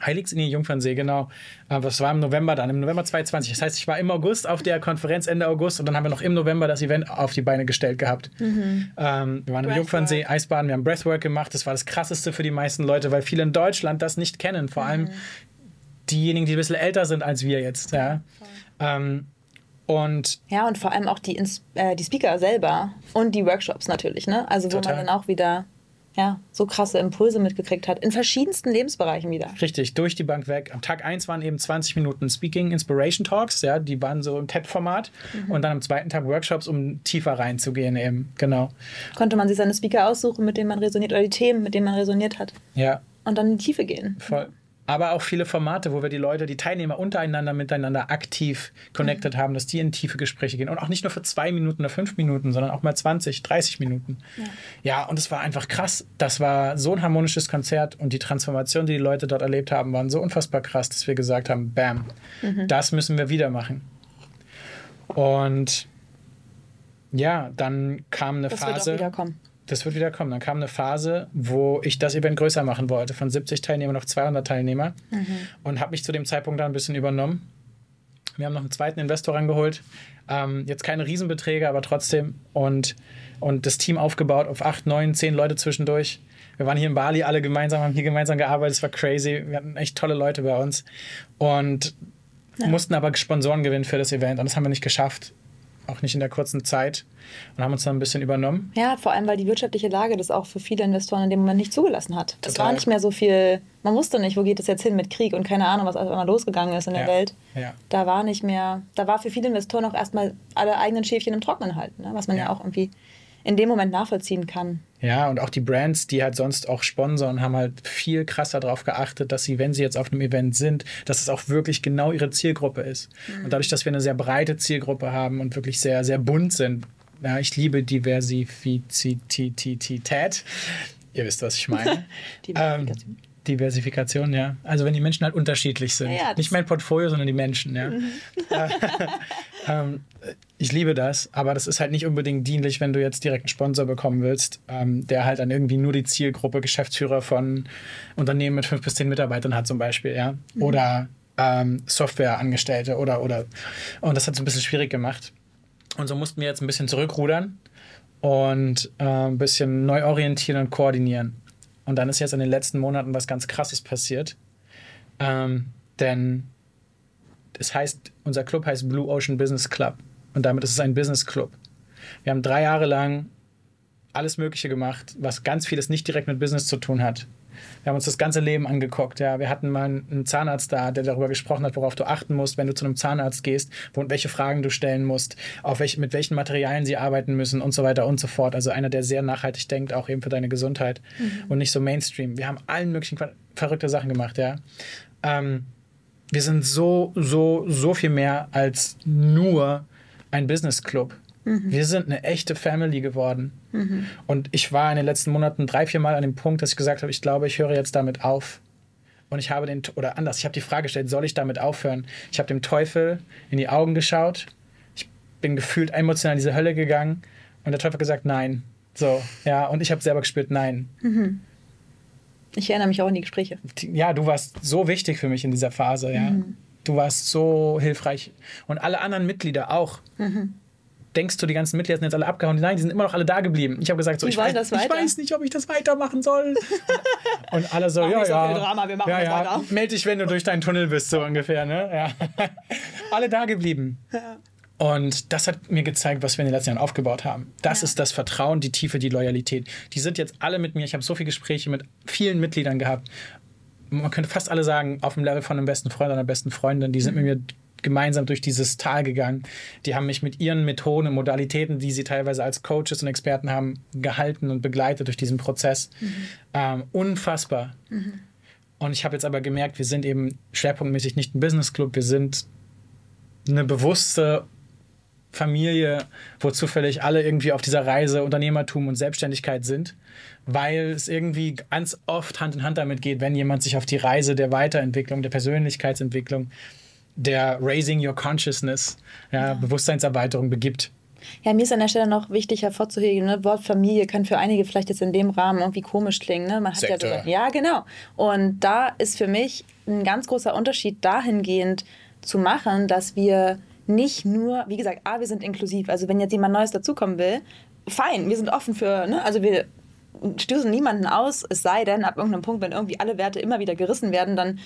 Heiligsinn Jungfernsee, genau. Das war im November dann, im November 2020. Das heißt, ich war im August auf der Konferenz Ende August und dann haben wir noch im November das Event auf die Beine gestellt gehabt. Ähm, wir waren im. Jungfernsee, Eisbaden, wir haben Breathwork gemacht. Das war das krasseste für die meisten Leute, weil viele in Deutschland das nicht kennen. Vor allem diejenigen, die ein bisschen älter sind als wir jetzt. Ja. Ähm, und Ja, und vor allem auch die, äh, die Speaker selber und die Workshops natürlich, ne? Also wo Total. man dann auch wieder ja, so krasse Impulse mitgekriegt hat, in verschiedensten Lebensbereichen wieder. Richtig, durch die Bank weg. Am Tag 1 waren eben 20 Minuten Speaking Inspiration Talks, ja, die waren so im TED-Format. Und dann am zweiten Tag Workshops, um tiefer reinzugehen eben. Genau. Konnte man sich seine Speaker aussuchen, mit denen man resoniert, oder die Themen, mit denen man resoniert hat. Ja, Und dann in die Tiefe gehen. voll. Aber auch viele Formate, wo wir die Leute, die Teilnehmer untereinander miteinander aktiv connected haben, dass die in tiefe Gespräche gehen. Und auch nicht nur für zwei Minuten oder fünf Minuten, sondern auch mal 20, 30 Minuten. Ja, und es war einfach krass. Das war so ein harmonisches Konzert und die Transformation, die die Leute dort erlebt haben, waren so unfassbar krass, dass wir gesagt haben, bam, das müssen wir wieder machen. Und ja, dann kam eine Das wird auch Phase. wiederkommen. Das wird wieder kommen. Dann kam eine Phase, wo ich das Event größer machen wollte, von 70 Teilnehmern auf 200 Teilnehmer und habe mich zu dem Zeitpunkt dann ein bisschen übernommen. Wir haben noch einen zweiten Investor rangeholt. Ähm, jetzt keine Riesenbeträge, aber trotzdem. Und, und das Team aufgebaut auf 8, 9, 10 Leute zwischendurch. Wir waren hier in Bali alle gemeinsam, haben hier gemeinsam gearbeitet. Es war crazy. Wir hatten echt tolle Leute bei uns. Und mussten aber Sponsoren gewinnen für das Event. Und das haben wir nicht geschafft. Auch nicht in der kurzen Zeit. Und haben uns dann ein bisschen übernommen. Ja, vor allem, weil die wirtschaftliche Lage das auch für viele Investoren in dem Moment nicht zugelassen hat. Es Total. war nicht mehr so viel, man wusste nicht, wo geht es jetzt hin mit Krieg und keine Ahnung, was auf einmal losgegangen ist in der Ja. Welt. Ja. Da war nicht mehr, da war für viele Investoren auch erstmal alle eigenen Schäfchen im Trocknen halten, ne? was man ja. Ja. auch irgendwie in dem Moment nachvollziehen kann. Ja, und auch die Brands, die halt sonst auch sponsoren, haben halt viel krasser darauf geachtet, dass sie, wenn sie jetzt auf einem Event sind, dass es auch wirklich genau ihre Zielgruppe ist. Und dadurch, dass wir eine sehr breite Zielgruppe haben und wirklich sehr, sehr bunt sind, ja, ich liebe Diversität. Ihr wisst, was ich meine. *laughs* Diversifikation. Ähm, Diversifikation, ja. Also wenn die Menschen halt unterschiedlich sind. Ja, Nicht mein Portfolio, sondern die Menschen, ja. *laughs* ähm, ich liebe das, aber das ist halt nicht unbedingt dienlich, wenn du jetzt direkt einen Sponsor bekommen willst, ähm, der halt dann irgendwie nur die Zielgruppe Geschäftsführer von Unternehmen mit fünf bis zehn Mitarbeitern hat zum Beispiel, ja. Oder ähm, Softwareangestellte oder, oder. Und das hat es ein bisschen schwierig gemacht. Und so mussten wir jetzt ein bisschen zurückrudern und äh, ein bisschen neu orientieren und koordinieren. Und dann ist jetzt in den letzten Monaten was ganz Krasses passiert. Ähm, denn es heißt, unser Club heißt Blue Ocean Business Club. Und damit ist es ein Business Club. Wir haben drei Jahre lang alles Mögliche gemacht, was ganz vieles nicht direkt mit Business zu tun hat. Wir haben uns das ganze Leben angeguckt. Ja. Wir hatten mal einen Zahnarzt da, der darüber gesprochen hat, worauf du achten musst, wenn du zu einem Zahnarzt gehst, wo, welche Fragen du stellen musst, auf welch, mit welchen Materialien sie arbeiten müssen und so weiter und so fort. Also einer, der sehr nachhaltig denkt, auch eben für deine Gesundheit und nicht so Mainstream. Wir haben allen möglichen ver- verrückte Sachen gemacht, ja. Ähm, wir sind so, so, so viel mehr als nur ein Business Club. Wir sind eine echte Family geworden. Und ich war in den letzten Monaten drei, vier Mal an dem Punkt, dass ich gesagt habe, ich glaube, ich höre jetzt damit auf. Und ich habe den, oder anders, ich habe die Frage gestellt, soll ich damit aufhören? Ich habe dem Teufel in die Augen geschaut. Ich bin gefühlt emotional in diese Hölle gegangen. Und der Teufel hat gesagt, nein. So, ja, und ich habe selber gespürt, nein. Ich erinnere mich auch an die Gespräche. ja, du warst so wichtig für mich in dieser Phase, ja. du warst so hilfreich. Und alle anderen Mitglieder auch. Mhm. Denkst du, die ganzen Mitglieder sind jetzt alle abgehauen? Nein, die sind immer noch alle da geblieben. Ich habe gesagt, so, ich weiß, ich weiß nicht, ob ich das weitermachen soll. *laughs* Und alle so, ja, so ja. viel Drama, wir machen ja, ja. weiter. Meld dich, wenn du durch deinen Tunnel bist, so ungefähr. Ne? Ja. *laughs* alle da geblieben. Und das hat mir gezeigt, was wir in den letzten Jahren aufgebaut haben. Das Ja. ist das Vertrauen, die Tiefe, die Loyalität. Die sind jetzt alle mit mir. Ich habe so viele Gespräche mit vielen Mitgliedern gehabt. Man könnte fast alle sagen, auf dem Level von einem besten Freund oder einer besten Freundin. Die sind mit mir gemeinsam durch dieses Tal gegangen. Die haben mich mit ihren Methoden und Modalitäten, die sie teilweise als Coaches und Experten haben, gehalten und begleitet durch diesen Prozess. Ähm, unfassbar. Und ich habe jetzt aber gemerkt, wir sind eben schwerpunktmäßig nicht ein Business Club, wir sind eine bewusste Familie, wo zufällig alle irgendwie auf dieser Reise Unternehmertum und Selbstständigkeit sind, weil es irgendwie ganz oft Hand in Hand damit geht, wenn jemand sich auf die Reise der Weiterentwicklung, der Persönlichkeitsentwicklung, der Raising Your Consciousness, ja, Bewusstseinserweiterung begibt. Ja, mir ist an der Stelle noch wichtig hervorzuheben, ne? Wort Familie kann für einige vielleicht jetzt in dem Rahmen irgendwie komisch klingen. Ne? Man hat ja so, ja, genau. Und da ist für mich ein ganz großer Unterschied dahingehend zu machen, dass wir nicht nur, wie gesagt, A, wir sind inklusiv. Also wenn jetzt jemand Neues dazukommen will, fein, wir sind offen für, ne? also wir stößen niemanden aus, es sei denn, ab irgendeinem Punkt, wenn irgendwie alle Werte immer wieder gerissen werden, dann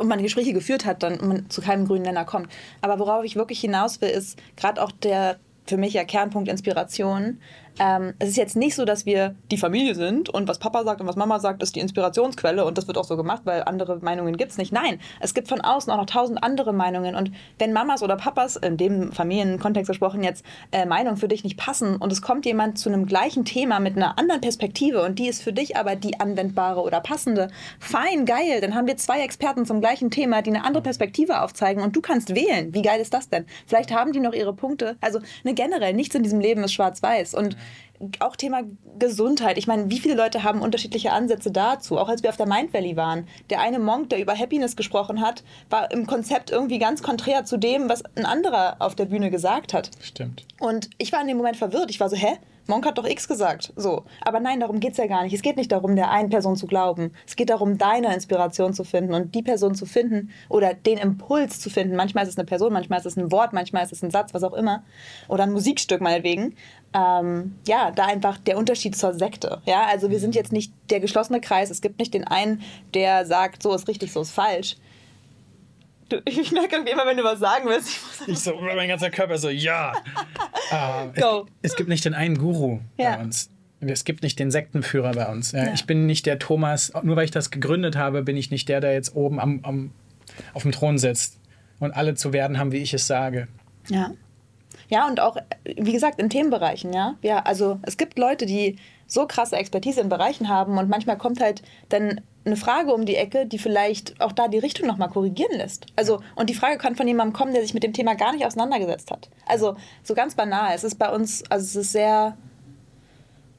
und man Gespräche geführt hat, dann man zu keinem grünen Nenner kommt. Aber worauf ich wirklich hinaus will, ist gerade auch der für mich ja Kernpunkt Inspiration. Ähm, es ist jetzt nicht so, dass wir die Familie sind und was Papa sagt und was Mama sagt, ist die Inspirationsquelle und das wird auch so gemacht, weil andere Meinungen gibt es nicht. Nein, es gibt von außen auch noch tausend andere Meinungen und wenn Mamas oder Papas, in dem Familienkontext gesprochen jetzt, äh, Meinungen für dich nicht passen und es kommt jemand zu einem gleichen Thema mit einer anderen Perspektive und die ist für dich aber die anwendbare oder passende, fein, geil, dann haben wir zwei Experten zum gleichen Thema, die eine andere Perspektive aufzeigen und du kannst wählen. Wie geil ist das denn? Vielleicht haben die noch ihre Punkte. Also ne, generell, nichts in diesem Leben ist schwarz-weiß und auch Thema Gesundheit. Ich meine, wie viele Leute haben unterschiedliche Ansätze dazu? Auch als wir auf der Mind Valley waren. Der eine Monk, der über Happiness gesprochen hat, war im Konzept irgendwie ganz konträr zu dem, was ein anderer auf der Bühne gesagt hat. Stimmt. Und ich war in dem Moment verwirrt. Ich war so, hä? Monk hat doch X gesagt. So. Aber nein, darum geht es ja gar nicht. Es geht nicht darum, der einen Person zu glauben. Es geht darum, deine Inspiration zu finden und die Person zu finden oder den Impuls zu finden. Manchmal ist es eine Person, manchmal ist es ein Wort, manchmal ist es ein Satz, was auch immer. Oder ein Musikstück meinetwegen. Ähm, ja, da einfach der Unterschied zur Sekte. Ja, also wir sind jetzt nicht der geschlossene Kreis. Es gibt nicht den einen, der sagt, so ist richtig, so ist falsch. Du, ich merke irgendwie immer, wenn du was sagen willst. Ich Ich so, mein ganzer Körper so, ja. *laughs* Ah, Go. Es, es gibt nicht den einen Guru Ja. bei uns. Es gibt nicht den Sektenführer bei uns. Ja, Ja. Ich bin nicht der Thomas, nur weil ich das gegründet habe, bin ich nicht der, der jetzt oben am, am, auf dem Thron sitzt und alle zu werden haben, wie ich es sage. Ja. Ja, und auch, wie gesagt, in Themenbereichen, ja. Ja, also es gibt Leute, die so krasse Expertise in Bereichen haben und manchmal kommt halt dann eine Frage um die Ecke, die vielleicht auch da die Richtung nochmal korrigieren lässt. Also, und die Frage kann von jemandem kommen, der sich mit dem Thema gar nicht auseinandergesetzt hat. Also, so ganz banal. Es ist bei uns, also es ist sehr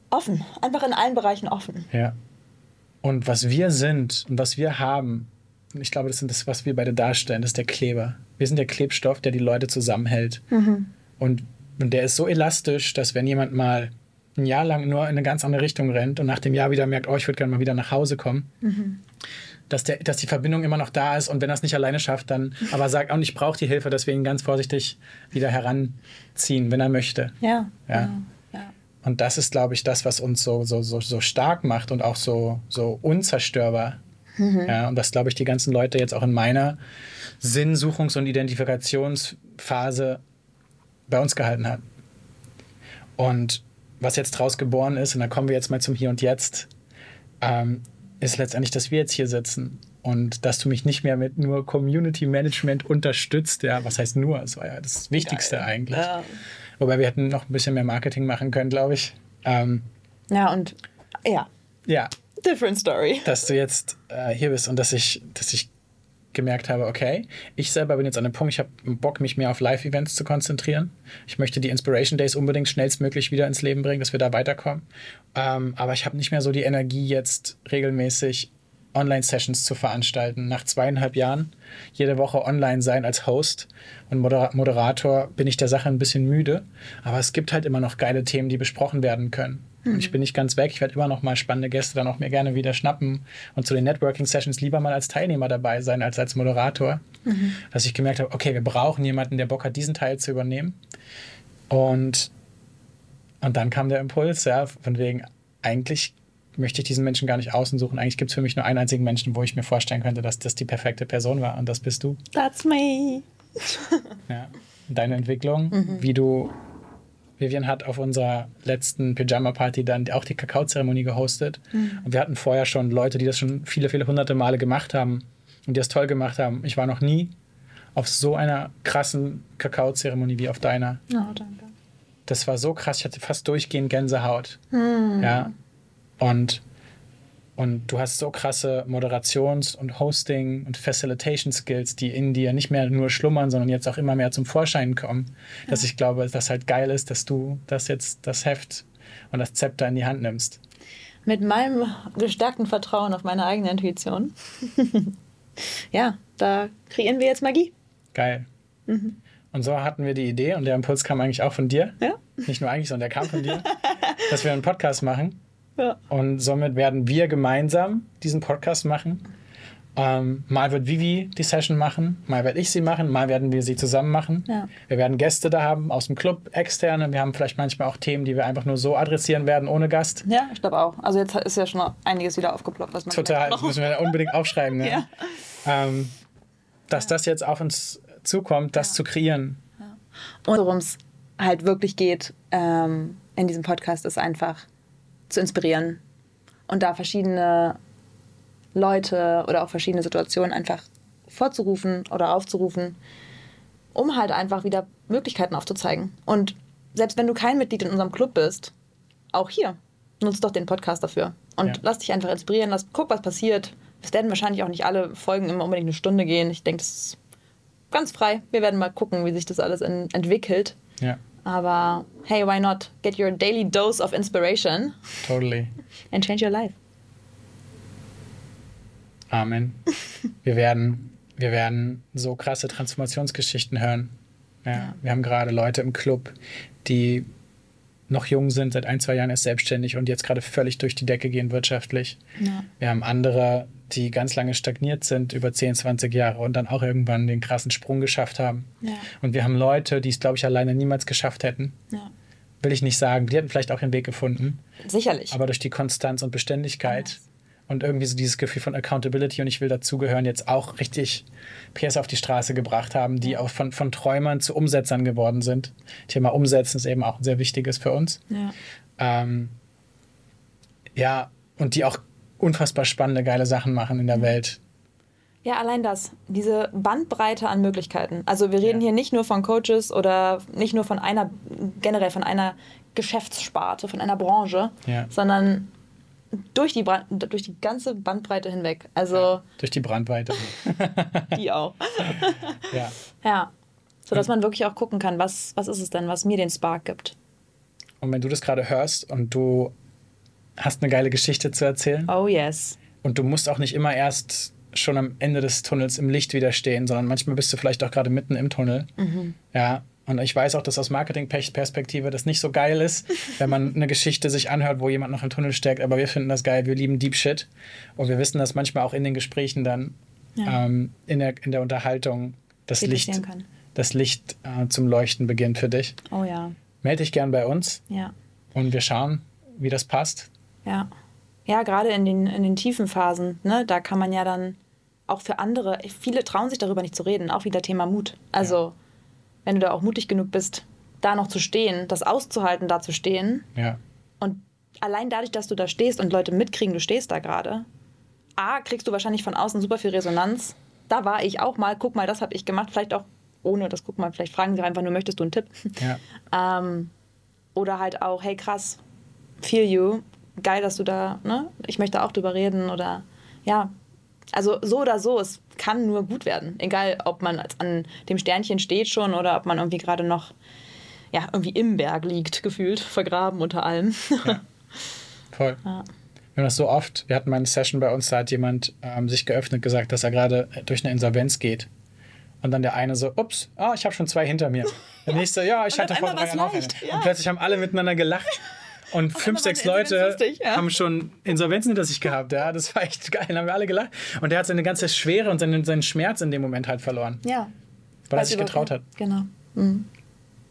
offen. Einfach in allen Bereichen offen. Ja. Und was wir sind und was wir haben, ich glaube, das ist das, was wir beide darstellen, das ist der Kleber. Wir sind der Klebstoff, der die Leute zusammenhält. Und, und der ist so elastisch, dass wenn jemand mal ein Jahr lang nur in eine ganz andere Richtung rennt und nach dem Jahr wieder merkt, oh, ich würde gerne mal wieder nach Hause kommen, dass, der, dass die Verbindung immer noch da ist und wenn er es nicht alleine schafft, dann aber sagt, oh, ich brauche die Hilfe, deswegen ganz vorsichtig wieder heranziehen, wenn er möchte. Ja. Ja. genau. ja. Und das ist, glaube ich, das, was uns so, so, so, so stark macht und auch so, so unzerstörbar. Ja, und das, glaube ich, die ganzen Leute jetzt auch in meiner Sinnsuchungs- und Identifikationsphase bei uns gehalten hat. Und was jetzt draus geboren ist, und da kommen wir jetzt mal zum Hier und Jetzt, ähm, ist letztendlich, dass wir jetzt hier sitzen und dass du mich nicht mehr mit nur Community Management unterstützt. Ja, was heißt nur? Das war ja das Wichtigste Geil. eigentlich. Ja. Wobei wir hätten noch ein bisschen mehr Marketing machen können, glaube ich. Ähm, ja, und ja, ja, different story. dass du jetzt äh, hier bist und dass ich, dass ich gemerkt habe, okay, ich selber bin jetzt an einem Punkt, ich habe Bock, mich mehr auf Live-Events zu konzentrieren. Ich möchte die Inspiration Days unbedingt schnellstmöglich wieder ins Leben bringen, dass wir da weiterkommen. Ähm, aber ich habe nicht mehr so die Energie, jetzt regelmäßig Online-Sessions zu veranstalten. Nach zweieinhalb Jahren jede Woche online sein als Host und Moder Moderator bin ich der Sache ein bisschen müde. Aber es gibt halt immer noch geile Themen, die besprochen werden können. Und ich bin nicht ganz weg. Ich werde immer noch mal spannende Gäste dann auch mir gerne wieder schnappen und zu den Networking-Sessions lieber mal als Teilnehmer dabei sein als als Moderator. Dass ich gemerkt habe, okay, wir brauchen jemanden, der Bock hat, diesen Teil zu übernehmen. Und, und dann kam der Impuls, ja, von wegen, eigentlich möchte ich diesen Menschen gar nicht außen suchen. Eigentlich gibt es für mich nur einen einzigen Menschen, wo ich mir vorstellen könnte, dass das die perfekte Person war. Und das bist du. That's me. Ja. Deine Entwicklung, wie du. Vivian hat auf unserer letzten Pyjama-Party dann auch die Kakaozeremonie gehostet. Und wir hatten vorher schon Leute, die das schon viele, viele hunderte Male gemacht haben und die das toll gemacht haben. Ich war noch nie auf so einer krassen Kakaozeremonie wie auf deiner. Oh, danke. Das war so krass, ich hatte fast durchgehend Gänsehaut. Ja. Und, und du hast so krasse Moderations- und Hosting- und Facilitation-Skills, die in dir nicht mehr nur schlummern, sondern jetzt auch immer mehr zum Vorschein kommen. Dass ich glaube, dass halt geil ist, dass du das jetzt, das Heft und das Zepter in die Hand nimmst. Mit meinem gestärkten Vertrauen auf meine eigene Intuition. *laughs* ja, da kreieren wir jetzt Magie. Geil. Und so hatten wir die Idee und der Impuls kam eigentlich auch von dir. Ja. Nicht nur eigentlich, sondern der kam von dir, dass wir einen Podcast machen. Ja. Und somit werden wir gemeinsam diesen Podcast machen. Ähm, mal wird Vivi die Session machen, mal werde ich sie machen, mal werden wir sie zusammen machen. Ja. Wir werden Gäste da haben aus dem Club, externe. Wir haben vielleicht manchmal auch Themen, die wir einfach nur so adressieren werden, ohne Gast. Ja, ich glaube auch. Also jetzt ist ja schon einiges wieder aufgeploppt. Was man Total, das müssen wir unbedingt aufschreiben. Ne? *laughs* Ja. Ähm, dass das jetzt auf uns zukommt, das zu kreieren. Und worum es halt wirklich geht ähm, in diesem Podcast, ist einfach zu inspirieren und da verschiedene Leute oder auch verschiedene Situationen einfach vorzurufen oder aufzurufen, um halt einfach wieder Möglichkeiten aufzuzeigen. Und selbst wenn du kein Mitglied in unserem Club bist, auch hier, nutzt doch den Podcast dafür. Und Ja. lass dich einfach inspirieren, lass, guck, was passiert. Es werden wahrscheinlich auch nicht alle Folgen immer unbedingt eine Stunde gehen. Ich denke, das ist ganz frei. Wir werden mal gucken, wie sich das alles entwickelt. Ja, Aber hey, why not? Get your daily dose of inspiration totally. and change your life. Amen. Wir werden, wir werden so krasse Transformationsgeschichten hören. Ja, Wir haben gerade Leute im Club, die noch jung sind, seit ein, zwei Jahren erst selbstständig und jetzt gerade völlig durch die Decke gehen wirtschaftlich. Ja. Wir haben andere, die ganz lange stagniert sind, über 10, 20 Jahre und dann auch irgendwann den krassen Sprung geschafft haben. Ja. Und wir haben Leute, die es, glaube ich, alleine niemals geschafft hätten. Ja. Will ich nicht sagen. Die hätten vielleicht auch ihren Weg gefunden. Sicherlich. Aber durch die Konstanz und Beständigkeit. Und irgendwie so dieses Gefühl von Accountability und ich will dazugehören, jetzt auch richtig PS auf die Straße gebracht haben, die auch von, von Träumern zu Umsetzern geworden sind. Thema Umsetzen ist eben auch ein sehr wichtiges für uns. ja. Ähm, ja, und die auch unfassbar spannende, geile Sachen machen in der Welt. ja, allein das. Diese Bandbreite an Möglichkeiten. Also wir reden Ja. hier nicht nur von Coaches oder nicht nur von einer, generell von einer Geschäftssparte, von einer Branche, Ja. sondern durch die, Bra- durch die ganze Bandbreite hinweg. Also Durch die Brandweite. *laughs* die auch. *laughs* ja. Ja. Sodass man wirklich auch gucken kann, was, was ist es denn, was mir den Spark gibt. Und wenn du das gerade hörst und du hast eine geile Geschichte zu erzählen Oh yes. und du musst auch nicht immer erst schon am Ende des Tunnels im Licht wieder stehen, sondern manchmal bist du vielleicht auch gerade mitten im Tunnel. Ja. Und ich weiß auch, dass aus Marketing-Perspektive das nicht so geil ist, *laughs* wenn man eine Geschichte sich anhört, wo jemand noch im Tunnel steckt. Aber wir finden das geil. Wir lieben Deep Shit. Und wir wissen, dass manchmal auch in den Gesprächen dann, Ja. ähm, in, der, in der Unterhaltung, das Licht, das Licht äh, zum Leuchten beginnt für dich. Oh ja. Melde dich gern bei uns Ja. und wir schauen, wie das passt. Ja. Ja, gerade in den, in den tiefen Phasen, ne, da kann man ja dann auch für andere, viele trauen sich darüber nicht zu reden, auch wieder Thema Mut. Also, wenn du da auch mutig genug bist, da noch zu stehen, das auszuhalten, da zu stehen. Ja. Und allein dadurch, dass du da stehst und Leute mitkriegen, du stehst da gerade, A, kriegst du wahrscheinlich von außen super viel Resonanz. Da war ich auch mal, guck mal, das habe ich gemacht, vielleicht auch ohne das, guck mal, vielleicht fragen sie einfach nur, möchtest du einen Tipp? Ja. *laughs* Ähm, oder halt auch, hey krass, feel you, geil, dass du da, ne? Ich möchte auch drüber reden oder ja. Also so oder so, es kann nur gut werden. Egal, ob man an dem Sternchen steht schon oder ob man irgendwie gerade noch ja, irgendwie im Berg liegt, gefühlt, vergraben unter allem. *laughs* Voll. Ja. Wir haben das so oft. Wir hatten mal eine Session bei uns, da hat jemand ähm, sich geöffnet gesagt, dass er gerade durch eine Insolvenz geht. Und dann der eine so, ups, oh, ich habe schon zwei hinter mir. Der *laughs* nächste, ja, ich hatte vor drei Jahren auch eine. ja. Und plötzlich haben alle miteinander gelacht. *laughs* Und fünf, waren sechs Leute ja. haben schon Insolvenzen hinter sich gehabt. Ja, das war echt geil. Haben wir alle gelacht. Und der hat seine ganze Schwere und seinen, seinen Schmerz in dem Moment halt verloren, Ja. weil er sich getraut hat. Genau. Mhm.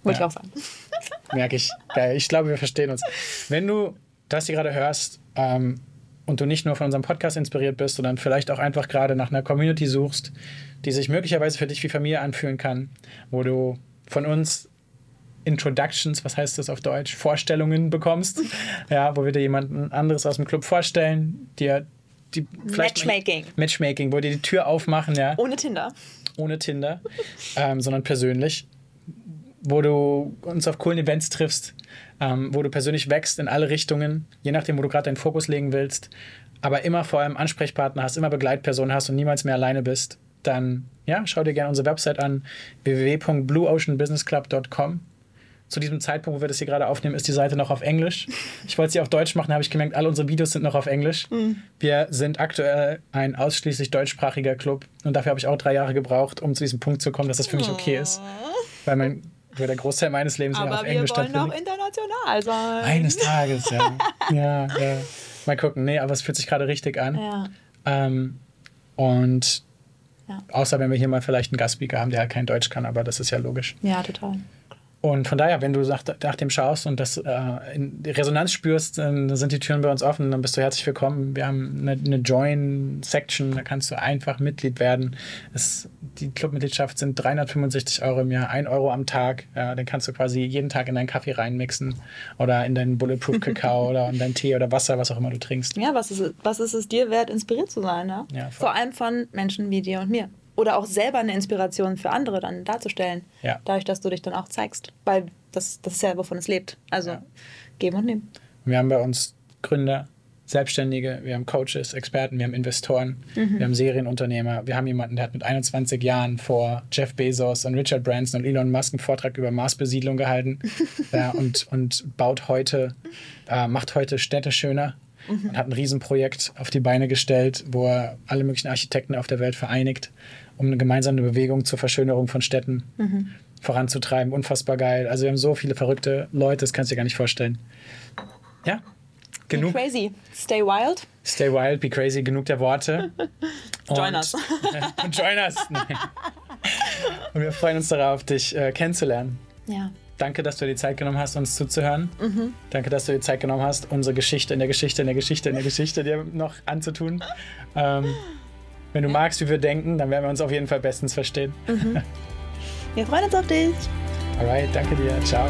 Wollte Ja. ich auch sagen. *laughs* Merke ich. Geil. Ich glaube, wir verstehen uns. Wenn du das hier gerade hörst ähm, und du nicht nur von unserem Podcast inspiriert bist, sondern vielleicht auch einfach gerade nach einer Community suchst, die sich möglicherweise für dich wie Familie anfühlen kann, wo du von uns Introductions, was heißt das auf Deutsch, Vorstellungen bekommst, *laughs* ja, wo wir dir jemanden anderes aus dem Club vorstellen, dir die Matchmaking. Matchmaking, wo dir die Tür aufmachen, ja Ohne Tinder. ohne Tinder, ähm, sondern persönlich, wo du uns auf coolen Events triffst, ähm, wo du persönlich wächst in alle Richtungen, je nachdem, wo du gerade deinen Fokus legen willst, aber immer vor allem Ansprechpartner hast, immer Begleitpersonen hast und niemals mehr alleine bist, dann ja, schau dir gerne unsere Website an, www.blueoceanbusinessclub.com. Zu diesem Zeitpunkt, wo wir das hier gerade aufnehmen, ist die Seite noch auf Englisch. Ich wollte sie auf Deutsch machen, habe ich gemerkt, alle unsere Videos sind noch auf Englisch. Wir sind aktuell ein ausschließlich deutschsprachiger Club und dafür habe ich auch drei Jahre gebraucht, um zu diesem Punkt zu kommen, dass das für mich okay ist. Weil, mein, weil der Großteil meines Lebens Aber auf wir Englisch wollen auch stattfindet. international sein. Eines Tages, ja. ja, ja. Mal gucken. Nee, aber es fühlt sich gerade richtig an. Ja. Ähm, und Ja. außer wenn wir hier mal vielleicht einen Gastspeaker haben, der halt kein Deutsch kann, aber das ist ja logisch. ja, total. Und von daher, wenn du nach, nach dem schaust und das äh, in Resonanz spürst, dann sind die Türen bei uns offen, dann bist du herzlich willkommen. Wir haben eine, eine Join-Section, da kannst du einfach Mitglied werden. Es, die Clubmitgliedschaft sind 365 Euro im Jahr, 1 Euro am Tag. Ja, den kannst du quasi jeden Tag in deinen Kaffee reinmixen oder in deinen Bulletproof-Kakao *laughs* oder in deinen Tee oder Wasser, was auch immer du trinkst. Ja, was ist, was ist es dir wert, inspiriert zu sein? Ja? Ja. Vor allem von Menschen wie dir und mir. Oder auch selber eine Inspiration für andere dann darzustellen. Ja. Dadurch, dass du dich dann auch zeigst. Weil das, das ist ja, wovon es lebt. Also Ja. geben und nehmen. Wir haben bei uns Gründer, Selbstständige, wir haben Coaches, Experten, wir haben Investoren, wir haben Serienunternehmer, wir haben jemanden, der hat mit 21 Jahren vor Jeff Bezos und Richard Branson und Elon Musk einen Vortrag über Marsbesiedlung gehalten *laughs* ja, und, und baut heute, äh, macht heute Städte schöner und hat ein Riesenprojekt auf die Beine gestellt, wo er alle möglichen Architekten auf der Welt vereinigt, um eine gemeinsame Bewegung zur Verschönerung von Städten voranzutreiben. Unfassbar geil. Also wir haben so viele verrückte Leute, das kannst du dir gar nicht vorstellen. Ja, genug. Be crazy. Stay wild. Stay wild, be crazy, genug der Worte. *laughs* Join Und- us. Und *laughs* join us. Und wir freuen uns darauf, dich äh, kennenzulernen. Ja. Danke, dass du dir die Zeit genommen hast, uns zuzuhören. Mhm. Danke, dass du dir die Zeit genommen hast, unsere Geschichte in der Geschichte, in der Geschichte, in der Geschichte dir noch anzutun. Ähm, wenn du magst, wie wir denken, dann werden wir uns auf jeden Fall bestens verstehen. *laughs* Wir freuen uns auf dich. Alright, danke dir. Ciao.